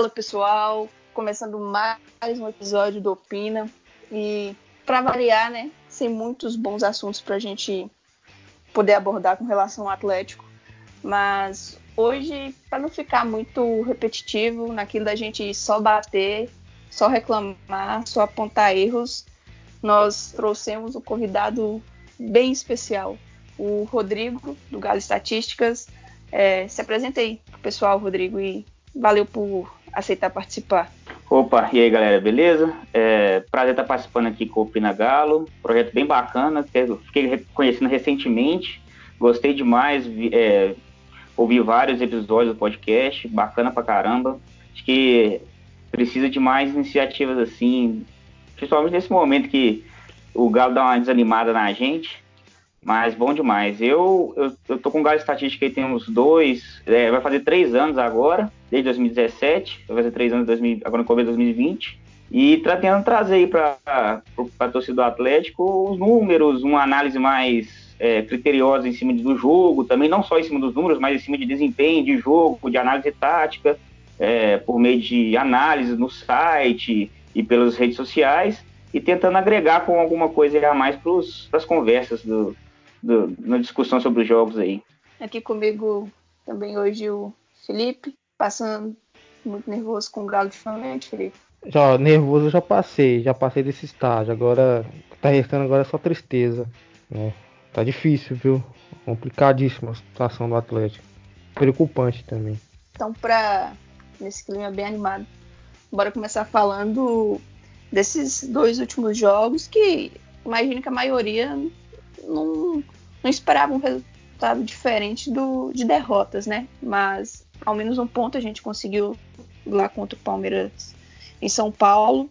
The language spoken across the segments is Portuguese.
Fala pessoal, começando mais um episódio do Opina e para variar, né, sem muitos bons assuntos para a gente poder abordar com relação ao Atlético, mas hoje para não ficar muito repetitivo naquilo da gente só bater, só reclamar, só apontar erros, nós trouxemos um convidado bem especial, o Rodrigo do Galo Estatísticas. É, se apresenta aí pro pessoal, Rodrigo, e valeu por aceitar participar. Opa, e aí galera, beleza? É, prazer estar participando aqui com o Pina Galo, projeto bem bacana, fiquei conhecendo recentemente, gostei demais, é, ouvi vários episódios do podcast, bacana pra caramba. Acho que precisa de mais iniciativas assim, principalmente nesse momento que o Galo dá uma desanimada na gente, mas bom demais. Eu, eu, eu tô com Galo Estatística aí tem uns dois, é, vai fazer três anos agora, desde 2017, vai fazer três anos em 2000 agora no começo de 2020. E tá tentando trazer aí para a torcida do Atlético os números, uma análise mais é, criteriosa em cima do jogo, também não só em cima dos números, mas em cima de desempenho de jogo, de análise tática, é, por meio de análise no site e pelas redes sociais, e tentando agregar com alguma coisa a mais para as conversas do, do, na discussão sobre os jogos aí. Aqui comigo também hoje o Felipe, passando muito nervoso com o Galo ultimamente, Felipe. Já nervoso eu já passei, já passei desse estágio. Agora o que tá restando agora é só tristeza. Né? Tá difícil, viu? Complicadíssima a situação do Atlético. Preocupante também. Então, pra, nesse clima bem animado, bora começar falando desses dois últimos jogos que imagino que a maioria não, não esperava um resultado diferente do, de derrotas, né? Mas ao menos um ponto a gente conseguiu lá contra o Palmeiras em São Paulo.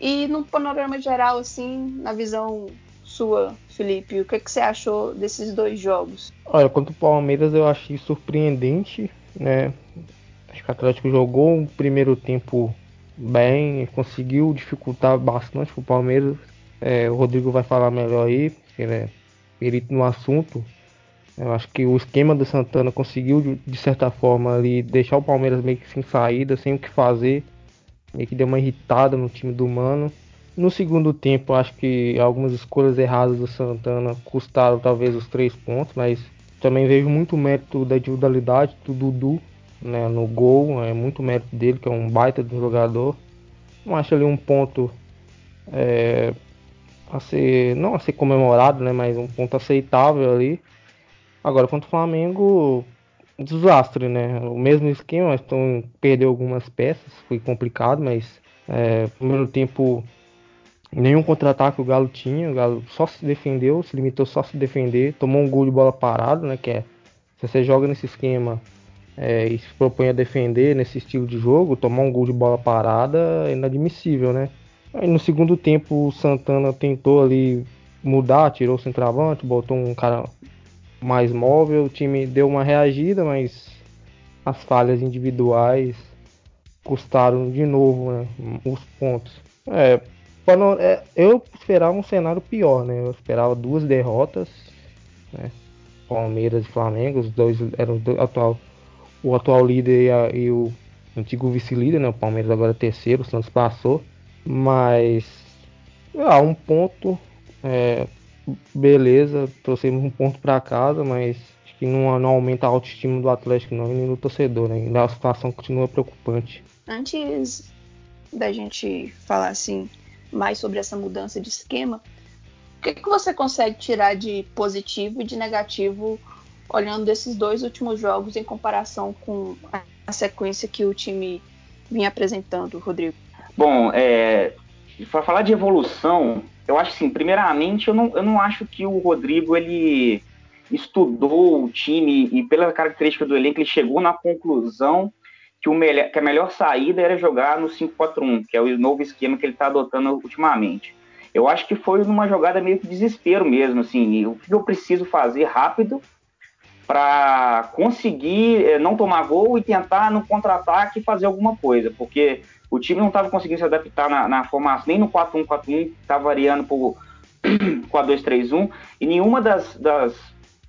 E no panorama geral, assim, na visão sua, Felipe, o que, que você achou desses dois jogos? Olha, contra o Palmeiras eu achei surpreendente, né? Acho que o Atlético jogou um primeiro tempo bem, conseguiu dificultar bastante o Palmeiras. É, o Rodrigo vai falar melhor aí, porque ele é perito no assunto. Eu acho que o esquema do Santana conseguiu, de- certa forma, ali deixar o Palmeiras meio que sem saída, sem o que fazer. Meio que deu uma irritada no time do Mano. No segundo tempo, acho que algumas escolhas erradas do Santana custaram talvez os três pontos, mas também vejo muito mérito da individualidade do Dudu né, no gol, é muito mérito dele, que é um baita de um jogador. Não acho ali um ponto é, a ser, não a ser comemorado, né, mas um ponto aceitável ali. Agora, contra o Flamengo, desastre, né? O mesmo esquema, então perdeu algumas peças, foi complicado, mas é, primeiro tempo nenhum contra-ataque o Galo tinha, o Galo só se defendeu, se limitou só a se defender, tomou um gol de bola parada, né? Que é se você joga nesse esquema é, e se propõe a defender nesse estilo de jogo, tomar um gol de bola parada é inadmissível, né? Aí no segundo tempo o Santana tentou ali mudar, tirou o centroavante, botou um cara mais móvel, o time deu uma reagida, mas as falhas individuais custaram de novo né, os pontos. É, pano- é, eu esperava um cenário pior, né? Eu esperava duas derrotas, né? Palmeiras e Flamengo, os dois eram dois- atual, o atual líder e, a- e o antigo vice-líder, né? O Palmeiras agora é terceiro, o Santos passou, mas ah, um ponto, é, beleza, trouxemos um ponto para casa, mas acho que não, não aumenta a autoestima do Atlético não e nem do torcedor, né? Ainda a situação continua preocupante. Antes da gente falar assim mais sobre essa mudança de esquema, o que, que você consegue tirar de positivo e de negativo olhando esses dois últimos jogos em comparação com a sequência que o time vinha apresentando, Rodrigo? Bom, é, para falar de evolução, eu acho assim, primeiramente, eu não, eu não acho que o Rodrigo ele estudou o time e pela característica do elenco ele chegou na conclusão que, o melhor, que a melhor saída era jogar no 5-4-1, que é o novo esquema que ele está adotando ultimamente. Eu acho que foi numa jogada meio que desespero mesmo, assim, o que eu preciso fazer rápido para conseguir é, não tomar gol e tentar no contra-ataque fazer alguma coisa, porque o time não estava conseguindo se adaptar na, na formação, nem no 4-1-4-1, estava variando por 4-2-3-1, e nenhuma das, das,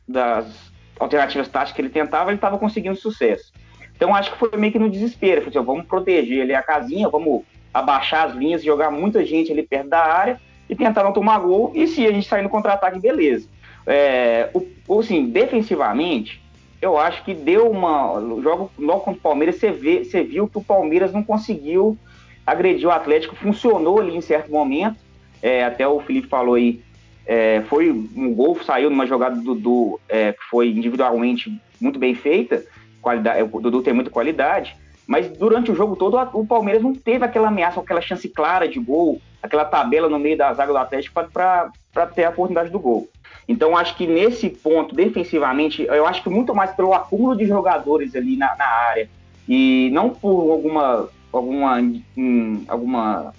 das alternativas táticas que ele tentava, ele estava conseguindo sucesso. Então acho que foi meio que no desespero, falei assim, vamos proteger ali a casinha, vamos abaixar as linhas, jogar muita gente ali perto da área e tentar não tomar gol, e se a gente sair no contra-ataque, beleza. É, o, assim, defensivamente, eu acho que deu uma. Jogo logo contra o Palmeiras, você, vê, você viu que o Palmeiras não conseguiu agredir o Atlético, funcionou ali em certo momento. É, até o Felipe falou aí, é, foi um gol, saiu numa jogada do Dudu é, que foi individualmente muito bem feita. Qualidade, o Dudu tem muita qualidade, mas durante o jogo todo o Palmeiras não teve aquela ameaça, aquela chance clara de gol, aquela tabela no meio da zaga do Atlético para ter a oportunidade do gol. Então, acho que nesse ponto, defensivamente, eu acho que muito mais pelo acúmulo de jogadores ali na, na área e não por alguma alguma hum, alguma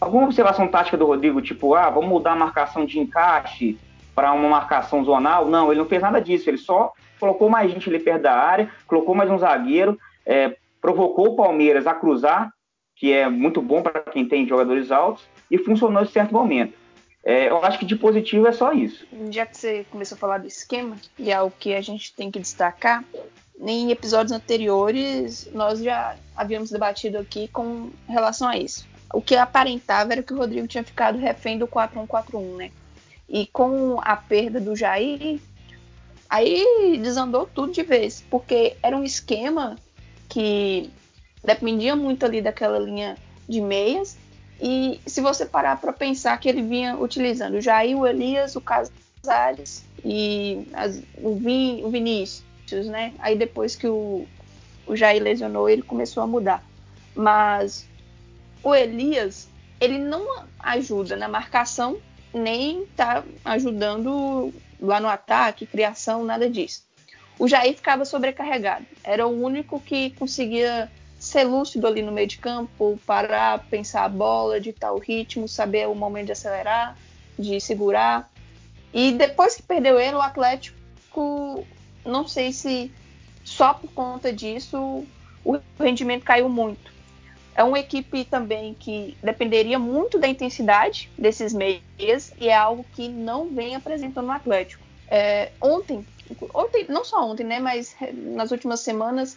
alguma observação tática do Rodrigo, tipo, ah, vamos mudar a marcação de encaixe para uma marcação zonal. Não, ele não fez nada disso, ele só colocou mais gente ali perto da área, colocou mais um zagueiro, é, provocou o Palmeiras a cruzar, que é muito bom para quem tem jogadores altos, e funcionou em certo momento. É, eu acho que de positivo é só isso. Já que você começou a falar do esquema, e é o que a gente tem que destacar, em episódios anteriores nós já havíamos debatido aqui com relação a isso. O que aparentava era que o Rodrigo tinha ficado refém do 4-1-4-1, né? E com a perda do Jair, aí desandou tudo de vez, porque era um esquema que dependia muito ali daquela linha de meias e se você parar para pensar que ele vinha utilizando o Jair, o Elias, o Casares e as, o, Vin, o Vinícius, né? Aí depois que o, o Jair lesionou, ele começou a mudar. Mas o Elias, ele não ajuda na marcação, nem tá ajudando lá no ataque, criação, nada disso. O Jair ficava sobrecarregado. Era o único que conseguia ser lúcido ali no meio de campo, parar, pensar a bola, ditar o ritmo, saber o momento de acelerar, de segurar. E depois que perdeu ele, o Atlético, não sei se só por conta disso o rendimento caiu muito. É uma equipe também que dependeria muito da intensidade desses meias e é algo que não vem apresentando no Atlético. É, ontem, ontem, não só ontem, né, mas nas últimas semanas,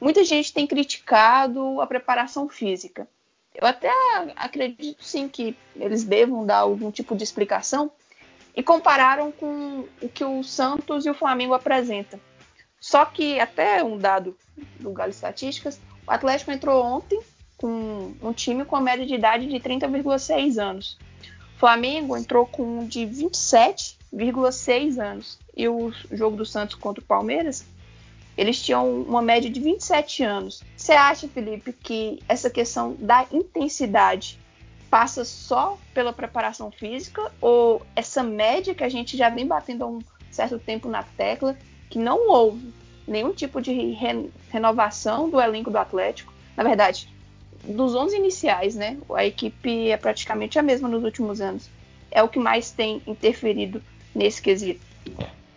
Muita gente tem criticado a preparação física. Eu até acredito sim que eles devam dar algum tipo de explicação e compararam com o que o Santos e o Flamengo apresentam. Só que até um dado do Galo Estatísticas, o Atlético entrou ontem com um time com a média de idade de 30,6 anos. O Flamengo entrou com um de 27,6 anos. E o jogo do Santos contra o Palmeiras eles tinham uma média de 27 anos. Você acha, Felipe, que essa questão da intensidade passa só pela preparação física ou essa média que a gente já vem batendo há um certo tempo na tecla, que não houve nenhum tipo de re renovação do elenco do Atlético? Na verdade, dos 11 iniciais, né? A equipe é praticamente a mesma nos últimos anos. É o que mais tem interferido nesse quesito.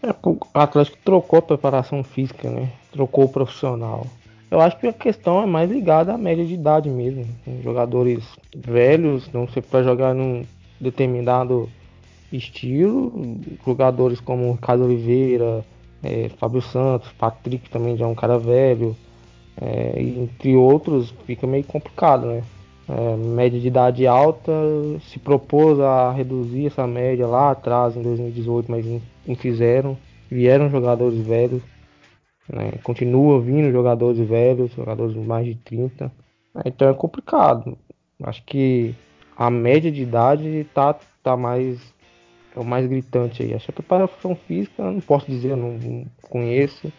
É, o Atlético trocou a preparação física, né? Trocou o profissional. Eu acho que a questão é mais ligada à média de idade mesmo. Jogadores velhos, não sei para jogar num determinado estilo. Jogadores como Ricardo Oliveira, é, Fábio Santos, Patrick também já é um cara velho. É, entre outros, fica meio complicado, né? É, média de idade alta, se propôs a reduzir essa média lá atrás, em 2018, mas não fizeram. Vieram jogadores velhos, né? continua vindo jogadores velhos, jogadores mais de 30. Então é complicado. Acho que a média de idade tá, tá mais é o mais gritante aí. Acho que a preparação física, não posso dizer, não, não conheço,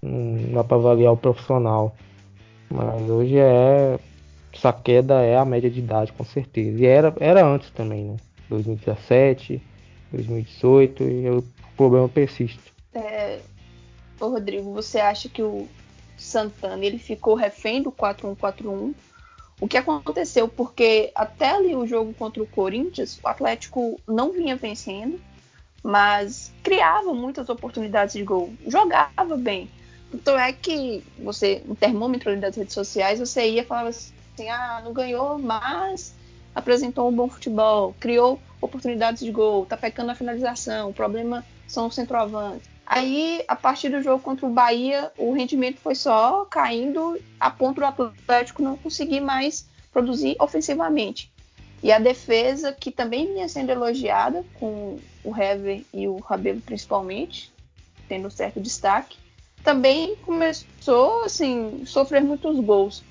não dá para avaliar o profissional. Mas hoje é essa queda é a média de idade, com certeza. E era, era antes também, né? 2017, 2018 e o problema persiste. É, ô Rodrigo, você acha que o Santana ele ficou refém do 4-1-4-1? O que aconteceu? Porque até ali o jogo contra o Corinthians, o Atlético não vinha vencendo, mas criava muitas oportunidades de gol, jogava bem. Então é que você, um termômetro das redes sociais, você ia e falava assim, ah, não ganhou, mas apresentou um bom futebol, criou oportunidades de gol, tá pecando na finalização, o problema são os centroavantes. Aí, a partir do jogo contra o Bahia, o rendimento foi só caindo a ponto do Atlético não conseguir mais produzir ofensivamente. E a defesa, que também vinha sendo elogiada, com o Hever e o Rabelo principalmente, tendo certo destaque, também começou assim, a sofrer muitos gols.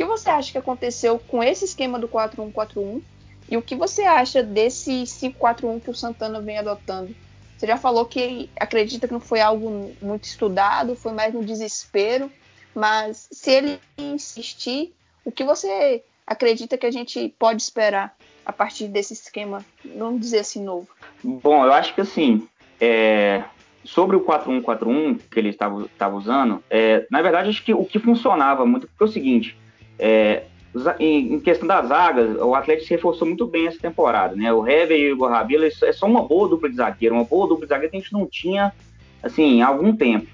Que você acha que aconteceu com esse esquema do 4-1-4-1 e o que você acha desse 5-4-1 que o Santana vem adotando? Você já falou que acredita que não foi algo muito estudado, foi mais no desespero, mas se ele insistir, o que você acredita que a gente pode esperar a partir desse esquema, vamos dizer assim, novo? Bom, eu acho que assim, é, sobre o 4-1-4-1 que ele estava, usando, é, na verdade, acho que o que funcionava muito foi o seguinte: é, em, questão das zagas, o Atlético se reforçou muito bem essa temporada, né? O Hever e o Igor Rabelo é só uma boa dupla de zagueiro, uma boa dupla de zagueiro que a gente não tinha, assim, há algum tempo.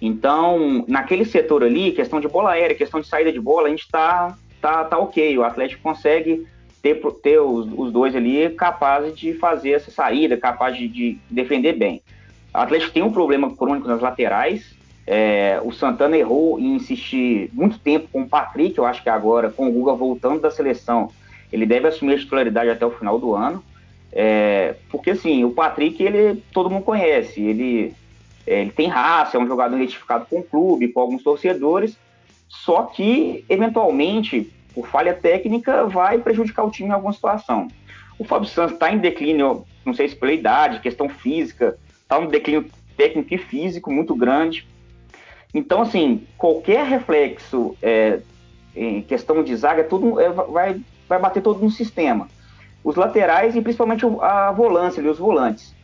Então, naquele setor ali, questão de bola aérea, questão de saída de bola, a gente tá, tá, tá ok. O Atlético consegue ter, ter os, os dois ali capazes de fazer essa saída, capazes de, de defender bem. O Atlético tem um problema crônico nas laterais. É, o Santana errou em insistir muito tempo com o Patrick. Eu acho que agora, com o Guga voltando da seleção, ele deve assumir a titularidade até o final do ano. É, porque assim, o Patrick, ele todo mundo conhece. Ele, é, ele tem raça, é um jogador identificado com o clube, com alguns torcedores. Só que, eventualmente, por falha técnica, vai prejudicar o time em alguma situação. O Fábio Santos está em declínio, não sei se pela idade, questão física, está um declínio técnico e físico muito grande. Então, assim, qualquer reflexo é, em questão de zaga, tudo é, vai, vai bater todo no sistema. Os laterais e principalmente a volância, ali, os volantes.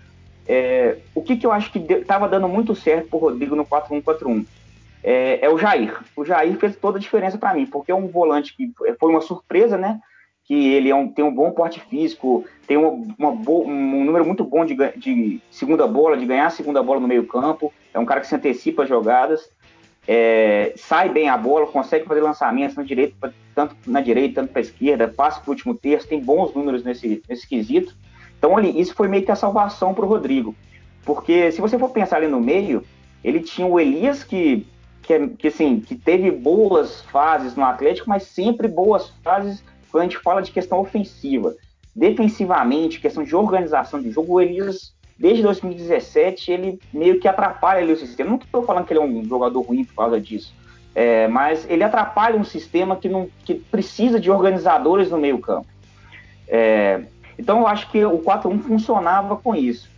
É, o que, que eu acho que estava dando muito certo para o Rodrigo no 4-1-4-1 é, é, o Jair. O Jair fez toda a diferença para mim, porque é um volante que foi uma surpresa, né? que ele é um, tem um bom porte físico, tem uma, uma um número muito bom de, de, segunda bola, de ganhar a segunda bola no meio campo, é um cara que se antecipa as jogadas, é, sai bem a bola, consegue fazer lançamentos na direita, tanto na direita, tanto para a esquerda, passa para o último terço, tem bons números nesse, nesse quesito. Então, ali, isso foi meio que a salvação para o Rodrigo. Porque se você for pensar ali no meio, ele tinha o Elias que, que, que, assim, que teve boas fases no Atlético, mas sempre boas fases quando a gente fala de questão ofensiva. Defensivamente, questão de organização de jogo, o Elias, desde 2017, ele meio que atrapalha ali o sistema. Não estou falando que ele é um jogador ruim por causa disso, é, mas ele atrapalha um sistema que, não, que precisa de organizadores no meio campo. É, então eu acho que o 4-1 funcionava com isso.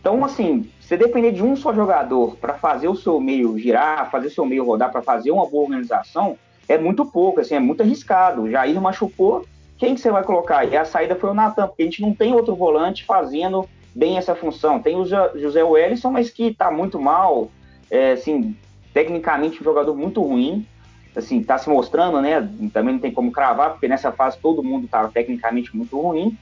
Então, assim, você depender de um só jogador para fazer o seu meio girar, fazer o seu meio rodar, para fazer uma boa organização, é muito pouco, assim, é muito arriscado. O Jair machucou, quem que você vai colocar? E a saída foi o Natan, porque a gente não tem outro volante fazendo bem essa função. Tem o José Wellison, mas que está muito mal, é, assim, tecnicamente um jogador muito ruim, assim, está se mostrando, né? Também não tem como cravar, porque nessa fase todo mundo estava tecnicamente muito ruim.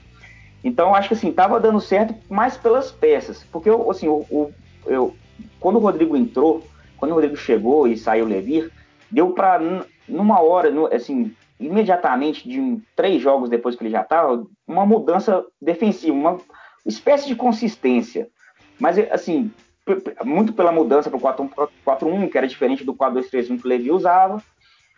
Então, acho que assim, estava dando certo mais pelas peças, porque assim, o, o, eu, quando o Rodrigo entrou, quando o Rodrigo chegou e saiu o Levir, deu para numa hora, assim, imediatamente de três jogos depois que ele já estava, uma mudança defensiva, uma espécie de consistência. Mas, assim, muito pela mudança para o 4-1-4-1, que era diferente do 4-2-3-1 que o Levi usava,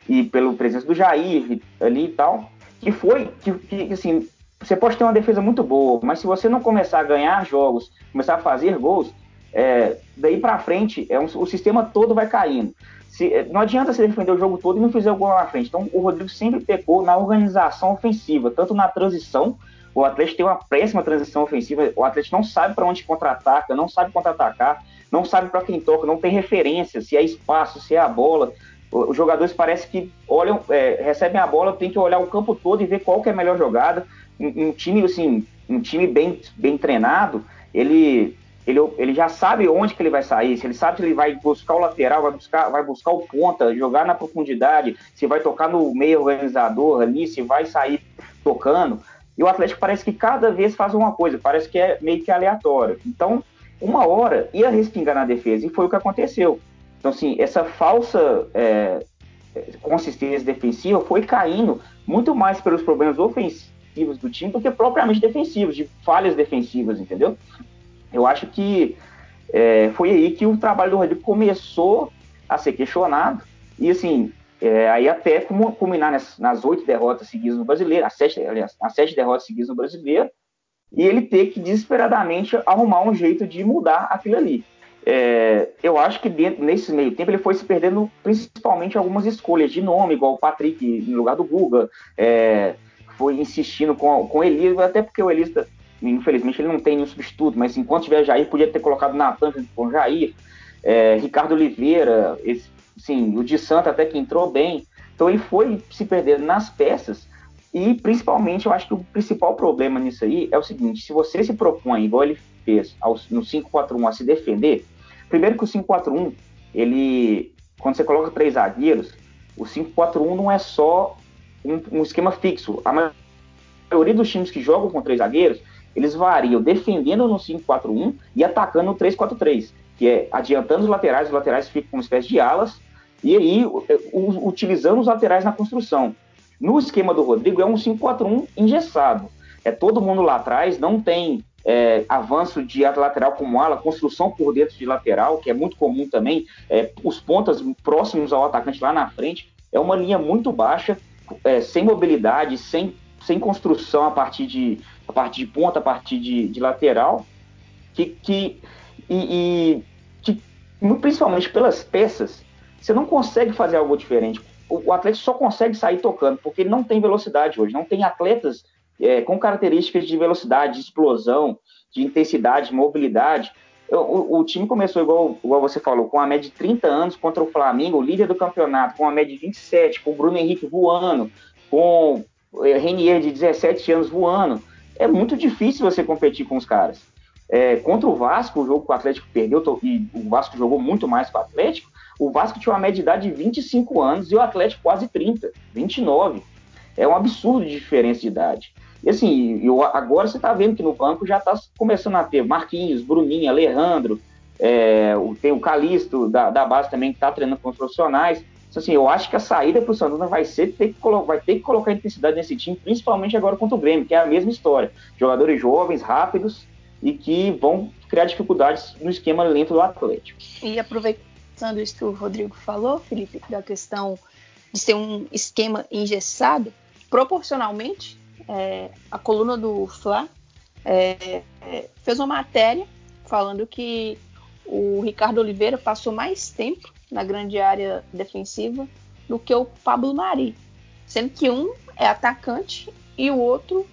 e pela presença do Jair ali e tal, que foi, que, que, assim, você pode ter uma defesa muito boa, mas se você não começar a ganhar jogos, começar a fazer gols, é, daí para frente é um, o sistema todo vai caindo. Se, eh, não adianta você defender o jogo todo e não fizer o gol na frente. Então, o Rodrigo sempre pecou na organização ofensiva, tanto na transição. O Atlético tem uma péssima transição ofensiva. O Atlético não sabe para onde contra-ataca, não sabe contra-atacar, não sabe para quem toca, não tem referência, se é espaço, se é a bola. Os jogadores parece que olham, é, recebem a bola, tem que olhar o campo todo e ver qual que é a melhor jogada. Um, um time assim um time bem, bem treinado, ele, ele, ele já sabe onde que ele vai sair, se ele sabe se ele vai buscar o lateral, vai buscar, vai buscar o ponta, jogar na profundidade, se vai tocar no meio organizador ali, se vai sair tocando. E o Atlético parece que cada vez faz uma coisa, parece que é meio que aleatório. Então, uma hora ia respingar na defesa, e foi o que aconteceu. Então, assim, essa falsa é, consistência defensiva foi caindo muito mais pelos problemas ofensivos do time do que propriamente defensivos, de falhas defensivas, entendeu? Eu acho que é, foi aí que o trabalho do Rodrigo começou a ser questionado, e assim, é, aí até culminar nas, nas oito derrotas seguidas no brasileiro, as sete, aliás, as sete derrotas seguidas no brasileiro, e ele ter que desesperadamente arrumar um jeito de mudar aquilo ali. É, eu acho que dentro, nesse meio tempo ele foi se perdendo principalmente algumas escolhas de nome, igual o Patrick no lugar do Guga, é, foi insistindo com, com o Elias, até porque o Elias, infelizmente, ele não tem nenhum substituto, mas enquanto tiver Jair, podia ter colocado Natan com Jair, é, Ricardo Oliveira, esse, sim, o de Santa até que entrou bem. Então ele foi se perdendo nas peças e principalmente eu acho que o principal problema nisso aí é o seguinte: se você se propõe, igual ele fez no 5-4-1, a se defender, primeiro que o 5-4-1, ele, quando você coloca três zagueiros, o 5-4-1 não é só um, um, esquema fixo. A maioria dos times que jogam com três zagueiros, eles variam defendendo no 5-4-1 e atacando no 3-4-3, que é adiantando os laterais, os laterais ficam uma espécie de alas, e aí utilizando os laterais na construção. No esquema do Rodrigo, é um 5-4-1 engessado. É todo mundo lá atrás, não tem é, avanço de lateral como ala, construção por dentro de lateral, que é muito comum também, é, os pontas próximos ao atacante lá na frente. É uma linha muito baixa, é, sem mobilidade, sem, sem construção a partir de, a partir de ponta, a partir de, de lateral, que, que, e, e que, principalmente pelas peças, você não consegue fazer algo diferente o Atlético só consegue sair tocando, porque ele não tem velocidade hoje, não tem atletas é, com características de velocidade, de explosão, de intensidade, de mobilidade. O, o, time começou, igual, igual você falou, com uma média de 30 anos contra o Flamengo, líder do campeonato, com uma média de 27, com o Bruno Henrique voando, com é, Renier de 17 anos voando. É muito difícil você competir com os caras. É, contra o Vasco, o jogo que o Atlético perdeu, e o Vasco jogou muito mais com o Atlético, o Vasco tinha uma média de idade de 25 anos e o Atlético quase 30, 29. É um absurdo de diferença de idade. E assim, eu, agora você está vendo que no banco já está começando a ter Marquinhos, Bruninho, Alejandro, é, tem o Calisto da, da base também que está treinando com os profissionais. Então, assim, eu acho que a saída para o Santana vai ser ter que vai ter que colocar intensidade nesse time, principalmente agora contra o Grêmio, que é a mesma história. Jogadores jovens, rápidos e que vão criar dificuldades no esquema lento do Atlético. E aproveitar reforçando isso que o Rodrigo falou, Felipe, da questão de ser um esquema engessado, proporcionalmente, é, a coluna do Fla é, é, fez uma matéria falando que o Ricardo Oliveira passou mais tempo na grande área defensiva do que o Pablo Mari, sendo que um é atacante e o outro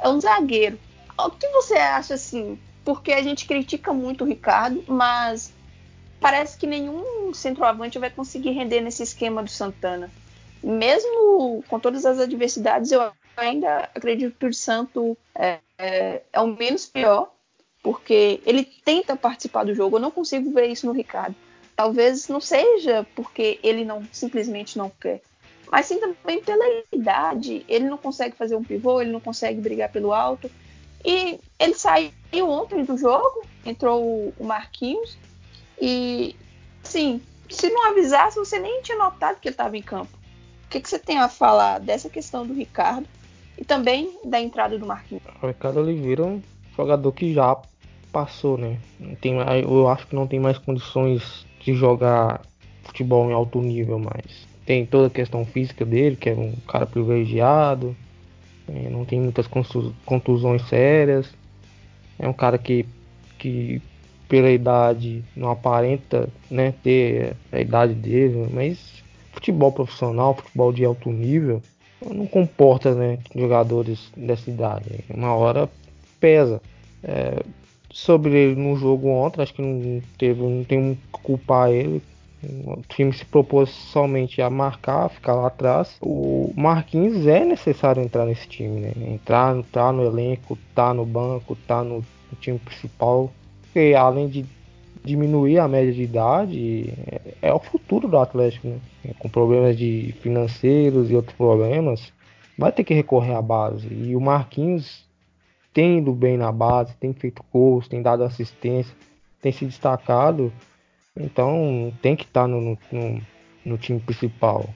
é um zagueiro. O que você acha assim? Porque a gente critica muito o Ricardo, mas parece que nenhum centroavante vai conseguir render nesse esquema do Santana. Mesmo com todas as adversidades, eu ainda acredito que o Santo é, é, é o menos pior, porque ele tenta participar do jogo. Eu não consigo ver isso no Ricardo. Talvez não seja porque ele não simplesmente não quer, mas sim também pela idade. Ele não consegue fazer um pivô, ele não consegue brigar pelo alto. E ele saiu ontem do jogo, entrou o Marquinhos, e, sim, se não avisasse, você nem tinha notado que ele estava em campo. O que, que você tem a falar dessa questão do Ricardo e também da entrada do Marquinhos? O Ricardo Oliveira é um jogador que já passou, né? Tem, eu acho que não tem mais condições de jogar futebol em alto nível mais. Tem toda a questão física dele, que é um cara privilegiado, é, não tem muitas contusões sérias. É um cara que, que pela idade não aparenta né, ter a idade dele, mas futebol profissional, futebol de alto nível, não comporta né, jogadores dessa idade. Uma hora pesa. É, sobre ele no jogo ontem, acho que não teve, não tem que culpar ele. O time se propôs somente a marcar, ficar lá atrás. O Marquinhos é necessário entrar nesse time, né? Entrar, entrar no elenco, tá no banco, tá no, no time principal. E além de diminuir a média de idade, é, é o futuro do Atlético, né? Com problemas de financeiros e outros problemas, vai ter que recorrer à base. E o Marquinhos tem ido bem na base, tem feito gols, tem dado assistência, tem se destacado. Então tem que estar tá no, no, no, time principal.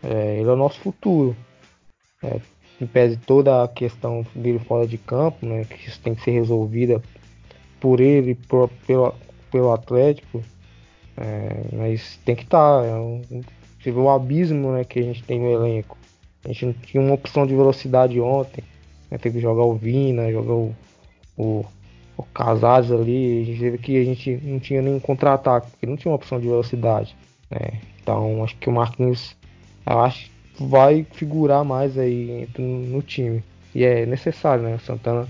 É, ele é o nosso futuro. É, em pese toda a questão dele fora de campo, né, que isso tem que ser resolvida por ele, por, pelo, pelo Atlético, é, mas tem que estar. Tá, é um, você vê o abismo né, que a gente tem no elenco. A gente não tinha uma opção de velocidade ontem. Né, teve que jogar o Vina, jogar o, o, o Casares ali. A gente teve que a gente não tinha nenhum contra-ataque, porque não tinha uma opção de velocidade. Né? Então acho que o Marquinhos eu acho, vai figurar mais aí no, time. E é necessário, né? O Santana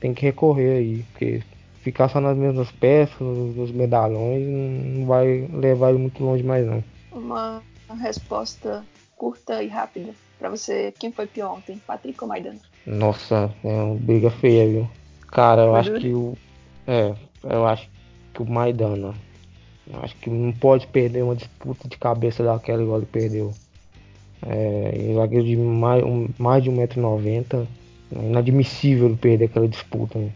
tem que recorrer aí, porque ficar só nas mesmas peças, nos, medalhões, não vai levar ele muito longe mais não. Uma resposta curta e rápida para você, quem foi pior ontem, Patrick ou Maidana? Nossa, é uma briga feia, viu? Cara, eu acho que o é, eu acho que o Maidana eu acho que não pode perder uma disputa de cabeça daquela igual ele perdeu. É, zagueiro de mais, um, mais de 1,90m. É inadmissível perder aquela disputa. Né?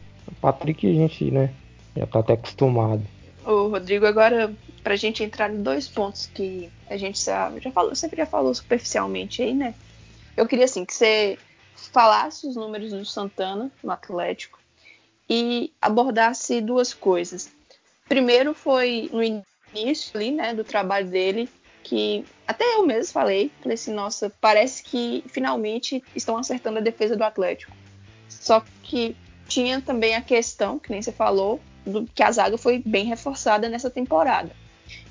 Patrick a gente, né, já tá até acostumado. Ô, Rodrigo, agora pra gente entrar em dois pontos que a gente já, já falou, sempre já falou superficialmente aí, né? Eu queria assim que você falasse os números do Santana no Atlético e abordasse duas coisas. Primeiro foi no início ali, né, do trabalho dele, que até eu mesmo falei, falei assim, nossa, parece que finalmente estão acertando a defesa do Atlético. Só que tinha também a questão, que nem você falou, do, que a zaga foi bem reforçada nessa temporada.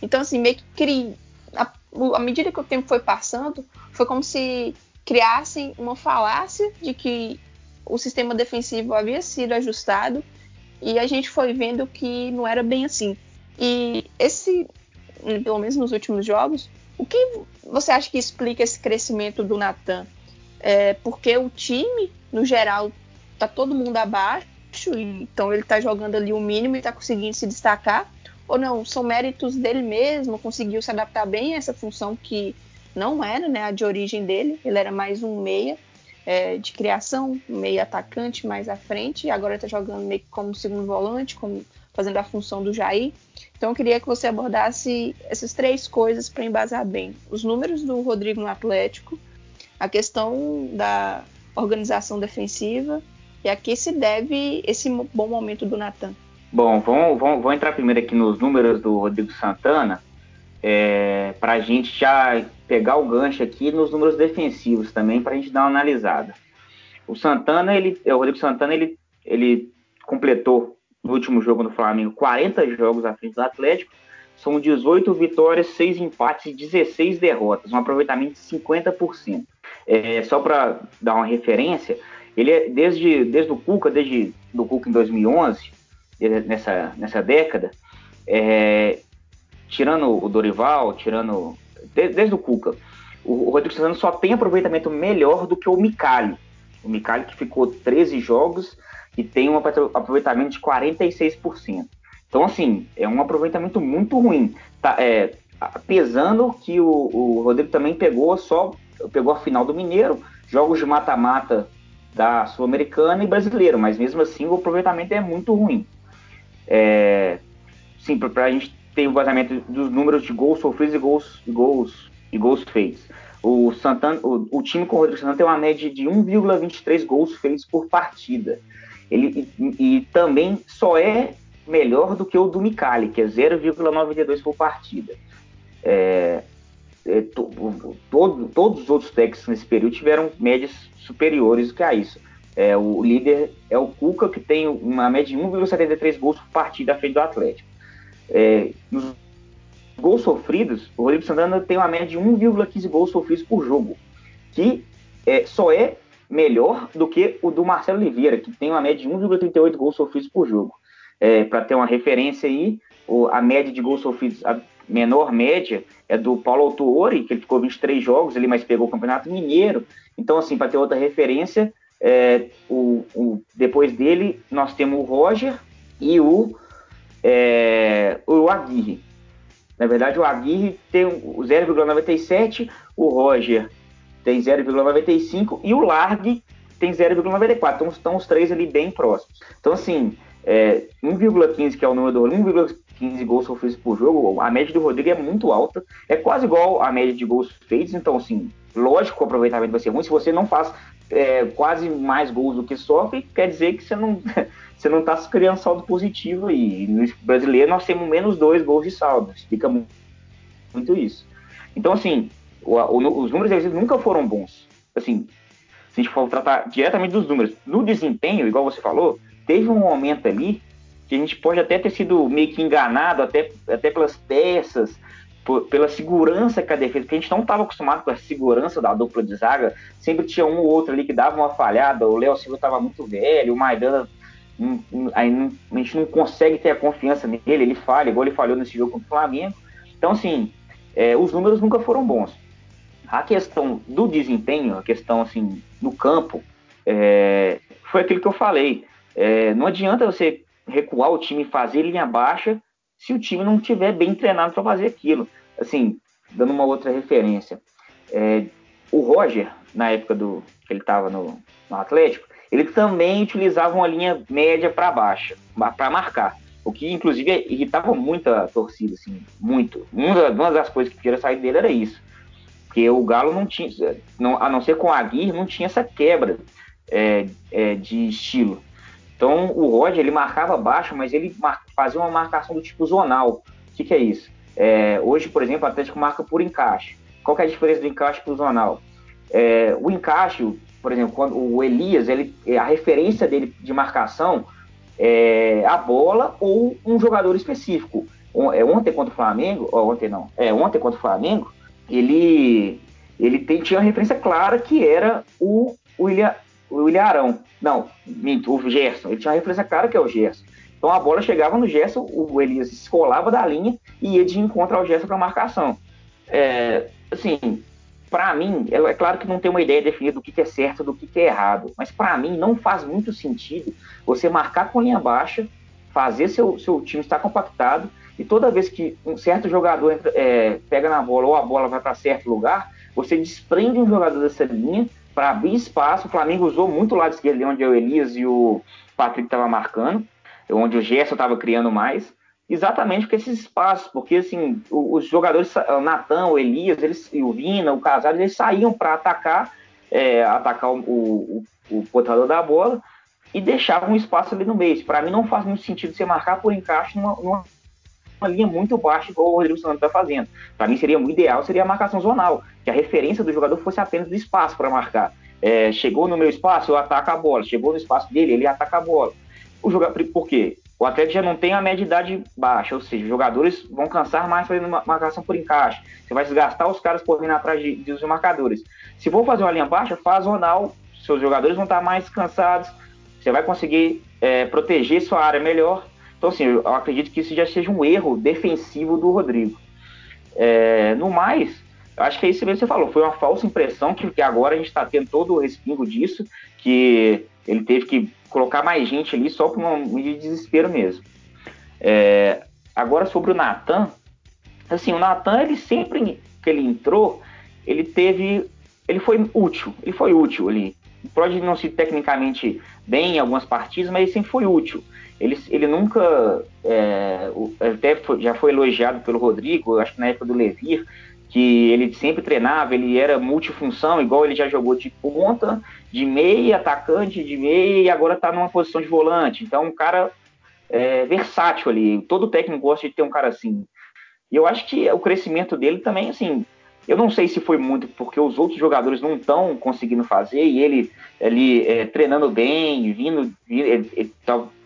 Então, assim, meio que à medida que o tempo foi passando, foi como se criassem uma falácia de que o sistema defensivo havia sido ajustado e a gente foi vendo que não era bem assim. E esse, pelo menos nos últimos jogos, o que você acha que explica esse crescimento do Natan? É porque o time, no geral, tá todo mundo abaixo, então ele tá jogando ali o mínimo e tá conseguindo se destacar. Ou não, são méritos dele mesmo, conseguiu se adaptar bem a essa função que não era né, a de origem dele, ele era mais um meia é, de criação, meia atacante mais à frente, e agora está jogando meio como segundo volante, como, fazendo a função do Jair. Então eu queria que você abordasse essas três coisas para embasar bem. Os números do Rodrigo no Atlético, a questão da organização defensiva e a que se deve esse bom momento do Natan? Bom, vamos, vamos, vamos entrar primeiro aqui nos números do Rodrigo Santana, é, para a gente já pegar o gancho aqui nos números defensivos também, para a gente dar uma analisada. O Santana, ele, o Rodrigo Santana, ele, ele completou no último jogo no Flamengo 40 jogos à frente do Atlético, são 18 vitórias, 6 empates e 16 derrotas, um aproveitamento de 50%. É, só para dar uma referência, ele é desde, desde o Cuca, desde do Cuca em 2011, nessa, nessa década, é, tirando o Dorival, tirando desde, desde o Cuca, o, o Rodrigo Santana só tem aproveitamento melhor do que o Micali. O Micali que ficou 13 jogos e tem um aproveitamento de 46%. Então, assim, é um aproveitamento muito ruim. Tá, é, pesando que o, o Rodrigo também pegou só pegou a final do Mineiro, jogos de mata-mata da Sul-Americana e brasileiro, mas mesmo assim o aproveitamento é muito ruim. É, sim, para a gente ter o vazamento dos números de gols sofridos e gols, gols, e gols feitos. O, Santana, o, o time com o Rodrigo Santana tem uma média de 1,23 gols feitos por partida. Ele, e, e, também só é melhor do que o do Micali, que é 0,92 por partida. É, é, to, todo, todos os outros técnicos nesse período tiveram médias superiores do que a isso. É, o líder é o Cuca, que tem uma média de 1,73 gols por partida à frente do Atlético. É, nos gols sofridos, o Rodrigo Santana tem uma média de 1,15 gols sofridos por jogo, que é, só é melhor do que o do Marcelo Oliveira, que tem uma média de 1,38 gols sofridos por jogo. É, Para ter uma referência aí, o, a média de gols sofridos menor média é do Paulo Autuori, que ele ficou 23 jogos ali, mas pegou o Campeonato Mineiro. Então, assim, para ter outra referência, é, o, o, depois dele nós temos o Roger e o, é, o Aguirre. Na verdade, o Aguirre tem o 0,97, o Roger tem 0,95 e o Largue tem 0,94. Então estão os três ali bem próximos. Então, assim, é, 1,15 que é o número do 1,15 gols sofridos por jogo, a média do Rodrigo é muito alta. É quase igual à média de gols feitos. Então, assim, lógico o aproveitamento vai ser ruim. Se você não faz é, quase mais gols do que sofre, quer dizer que você não você não está criando saldo positivo aí. No brasileiro nós temos menos dois gols de saldo. Explica muito isso. Então, assim, o, o, os números eles nunca foram bons. Assim, se a gente for tratar diretamente dos números, no desempenho, igual você falou, teve um momento ali que a gente pode até ter sido meio que enganado, até, até pelas peças, por, pela segurança que a defesa, porque a gente não estava acostumado com a segurança da dupla de zaga, sempre tinha um ou outro ali que dava uma falhada, o Léo Silva estava muito velho, o Maidana, aí não, a gente não consegue ter a confiança nele, ele falha, igual ele falhou nesse jogo contra o Flamengo. Então, assim, é, os números nunca foram bons. A questão do desempenho, a questão, assim, no campo, é, foi aquilo que eu falei. É, não adianta você recuar o time e fazer linha baixa se o time não estiver bem treinado para fazer aquilo. Assim, dando uma outra referência, é, o Roger, na época do que ele estava no, no, Atlético, ele também utilizava uma linha média para baixa, para marcar. O que, inclusive, irritava muito a torcida, assim, muito. Uma, uma das coisas que queria sair dele era isso. Porque o Galo não tinha, não, a não ser com a Aguirre, não tinha essa quebra é, é, de estilo. Então o Roger ele marcava baixo, mas ele fazia uma marcação do tipo zonal. O que, que é isso? É, hoje, por exemplo, o Atlético marca por encaixe. Qual é a diferença do encaixe para o zonal? É, o encaixe, por exemplo, quando o Elias, ele, a referência dele de marcação é a bola ou um jogador específico. É, ontem contra o Flamengo, ontem não, é ontem contra o Flamengo, ele ele tem, tinha uma referência clara que era o William, o William Arão. Não, minto, o Gerson. Ele tinha uma referência clara que é o Gerson. Então a bola chegava no Gerson, o Elias escolava da linha e ia de encontro ao Gerson para marcação. É, assim, para mim, é, é, claro que não tem uma ideia definida do que, é certo do que, que é errado, mas para mim não faz muito sentido você marcar com linha baixa, fazer seu, seu time estar compactado e toda vez que um certo jogador entra, é, pega na bola ou a bola vai para certo lugar, você desprende um jogador dessa linha para abrir espaço. O Flamengo usou muito o lado esquerdo, onde o Elias e o Patrick estavam marcando, onde o Gerson estava criando mais. Exatamente porque esses espaços, porque assim, os jogadores, o Natan, o Elias, eles, o Vina, o Casares, eles saíam para atacar, é, atacar o, o, o portador da bola e deixavam um espaço ali no meio. Para mim não faz muito sentido você marcar por encaixe numa, numa uma linha muito baixa, igual o Rodrigo Santos está fazendo. Para mim, seria o ideal seria a marcação zonal, que a referência do jogador fosse apenas do espaço para marcar. É, chegou no meu espaço, eu ataco a bola. Chegou no espaço dele, ele ataca a bola. O jogador, por quê? O atleta já não tem a média de idade baixa, ou seja, os jogadores vão cansar mais fazendo marcação por encaixe. Você vai desgastar os caras correndo atrás de, de, dos marcadores. Se for fazer uma linha baixa, faz zonal, seus jogadores vão estar mais cansados, você vai conseguir é, proteger sua área melhor então, assim, eu acredito que isso já seja um erro defensivo do Rodrigo. É, no mais, acho que é isso mesmo que você falou, foi uma falsa impressão que, que agora a gente está tendo todo o respingo disso, que ele teve que colocar mais gente ali só por um de desespero mesmo. É, agora sobre o Natan, assim, o Natan, ele sempre que ele entrou, ele teve, ele foi útil, ele foi útil ali. Pode não ser tecnicamente bem em algumas partidas, mas ele sempre foi útil. Ele, ele nunca, é, até já foi elogiado pelo Rodrigo, acho que na época do Levir, que ele sempre treinava, ele era multifunção, igual ele já jogou de ponta, de meia, atacante, de meia, e agora está numa posição de volante. Então, um cara é, versátil ali. Todo técnico gosta de ter um cara assim. E eu acho que o crescimento dele também, assim, eu não sei se foi muito porque os outros jogadores não estão conseguindo fazer e ele ali é, treinando bem, vindo, ele, ele,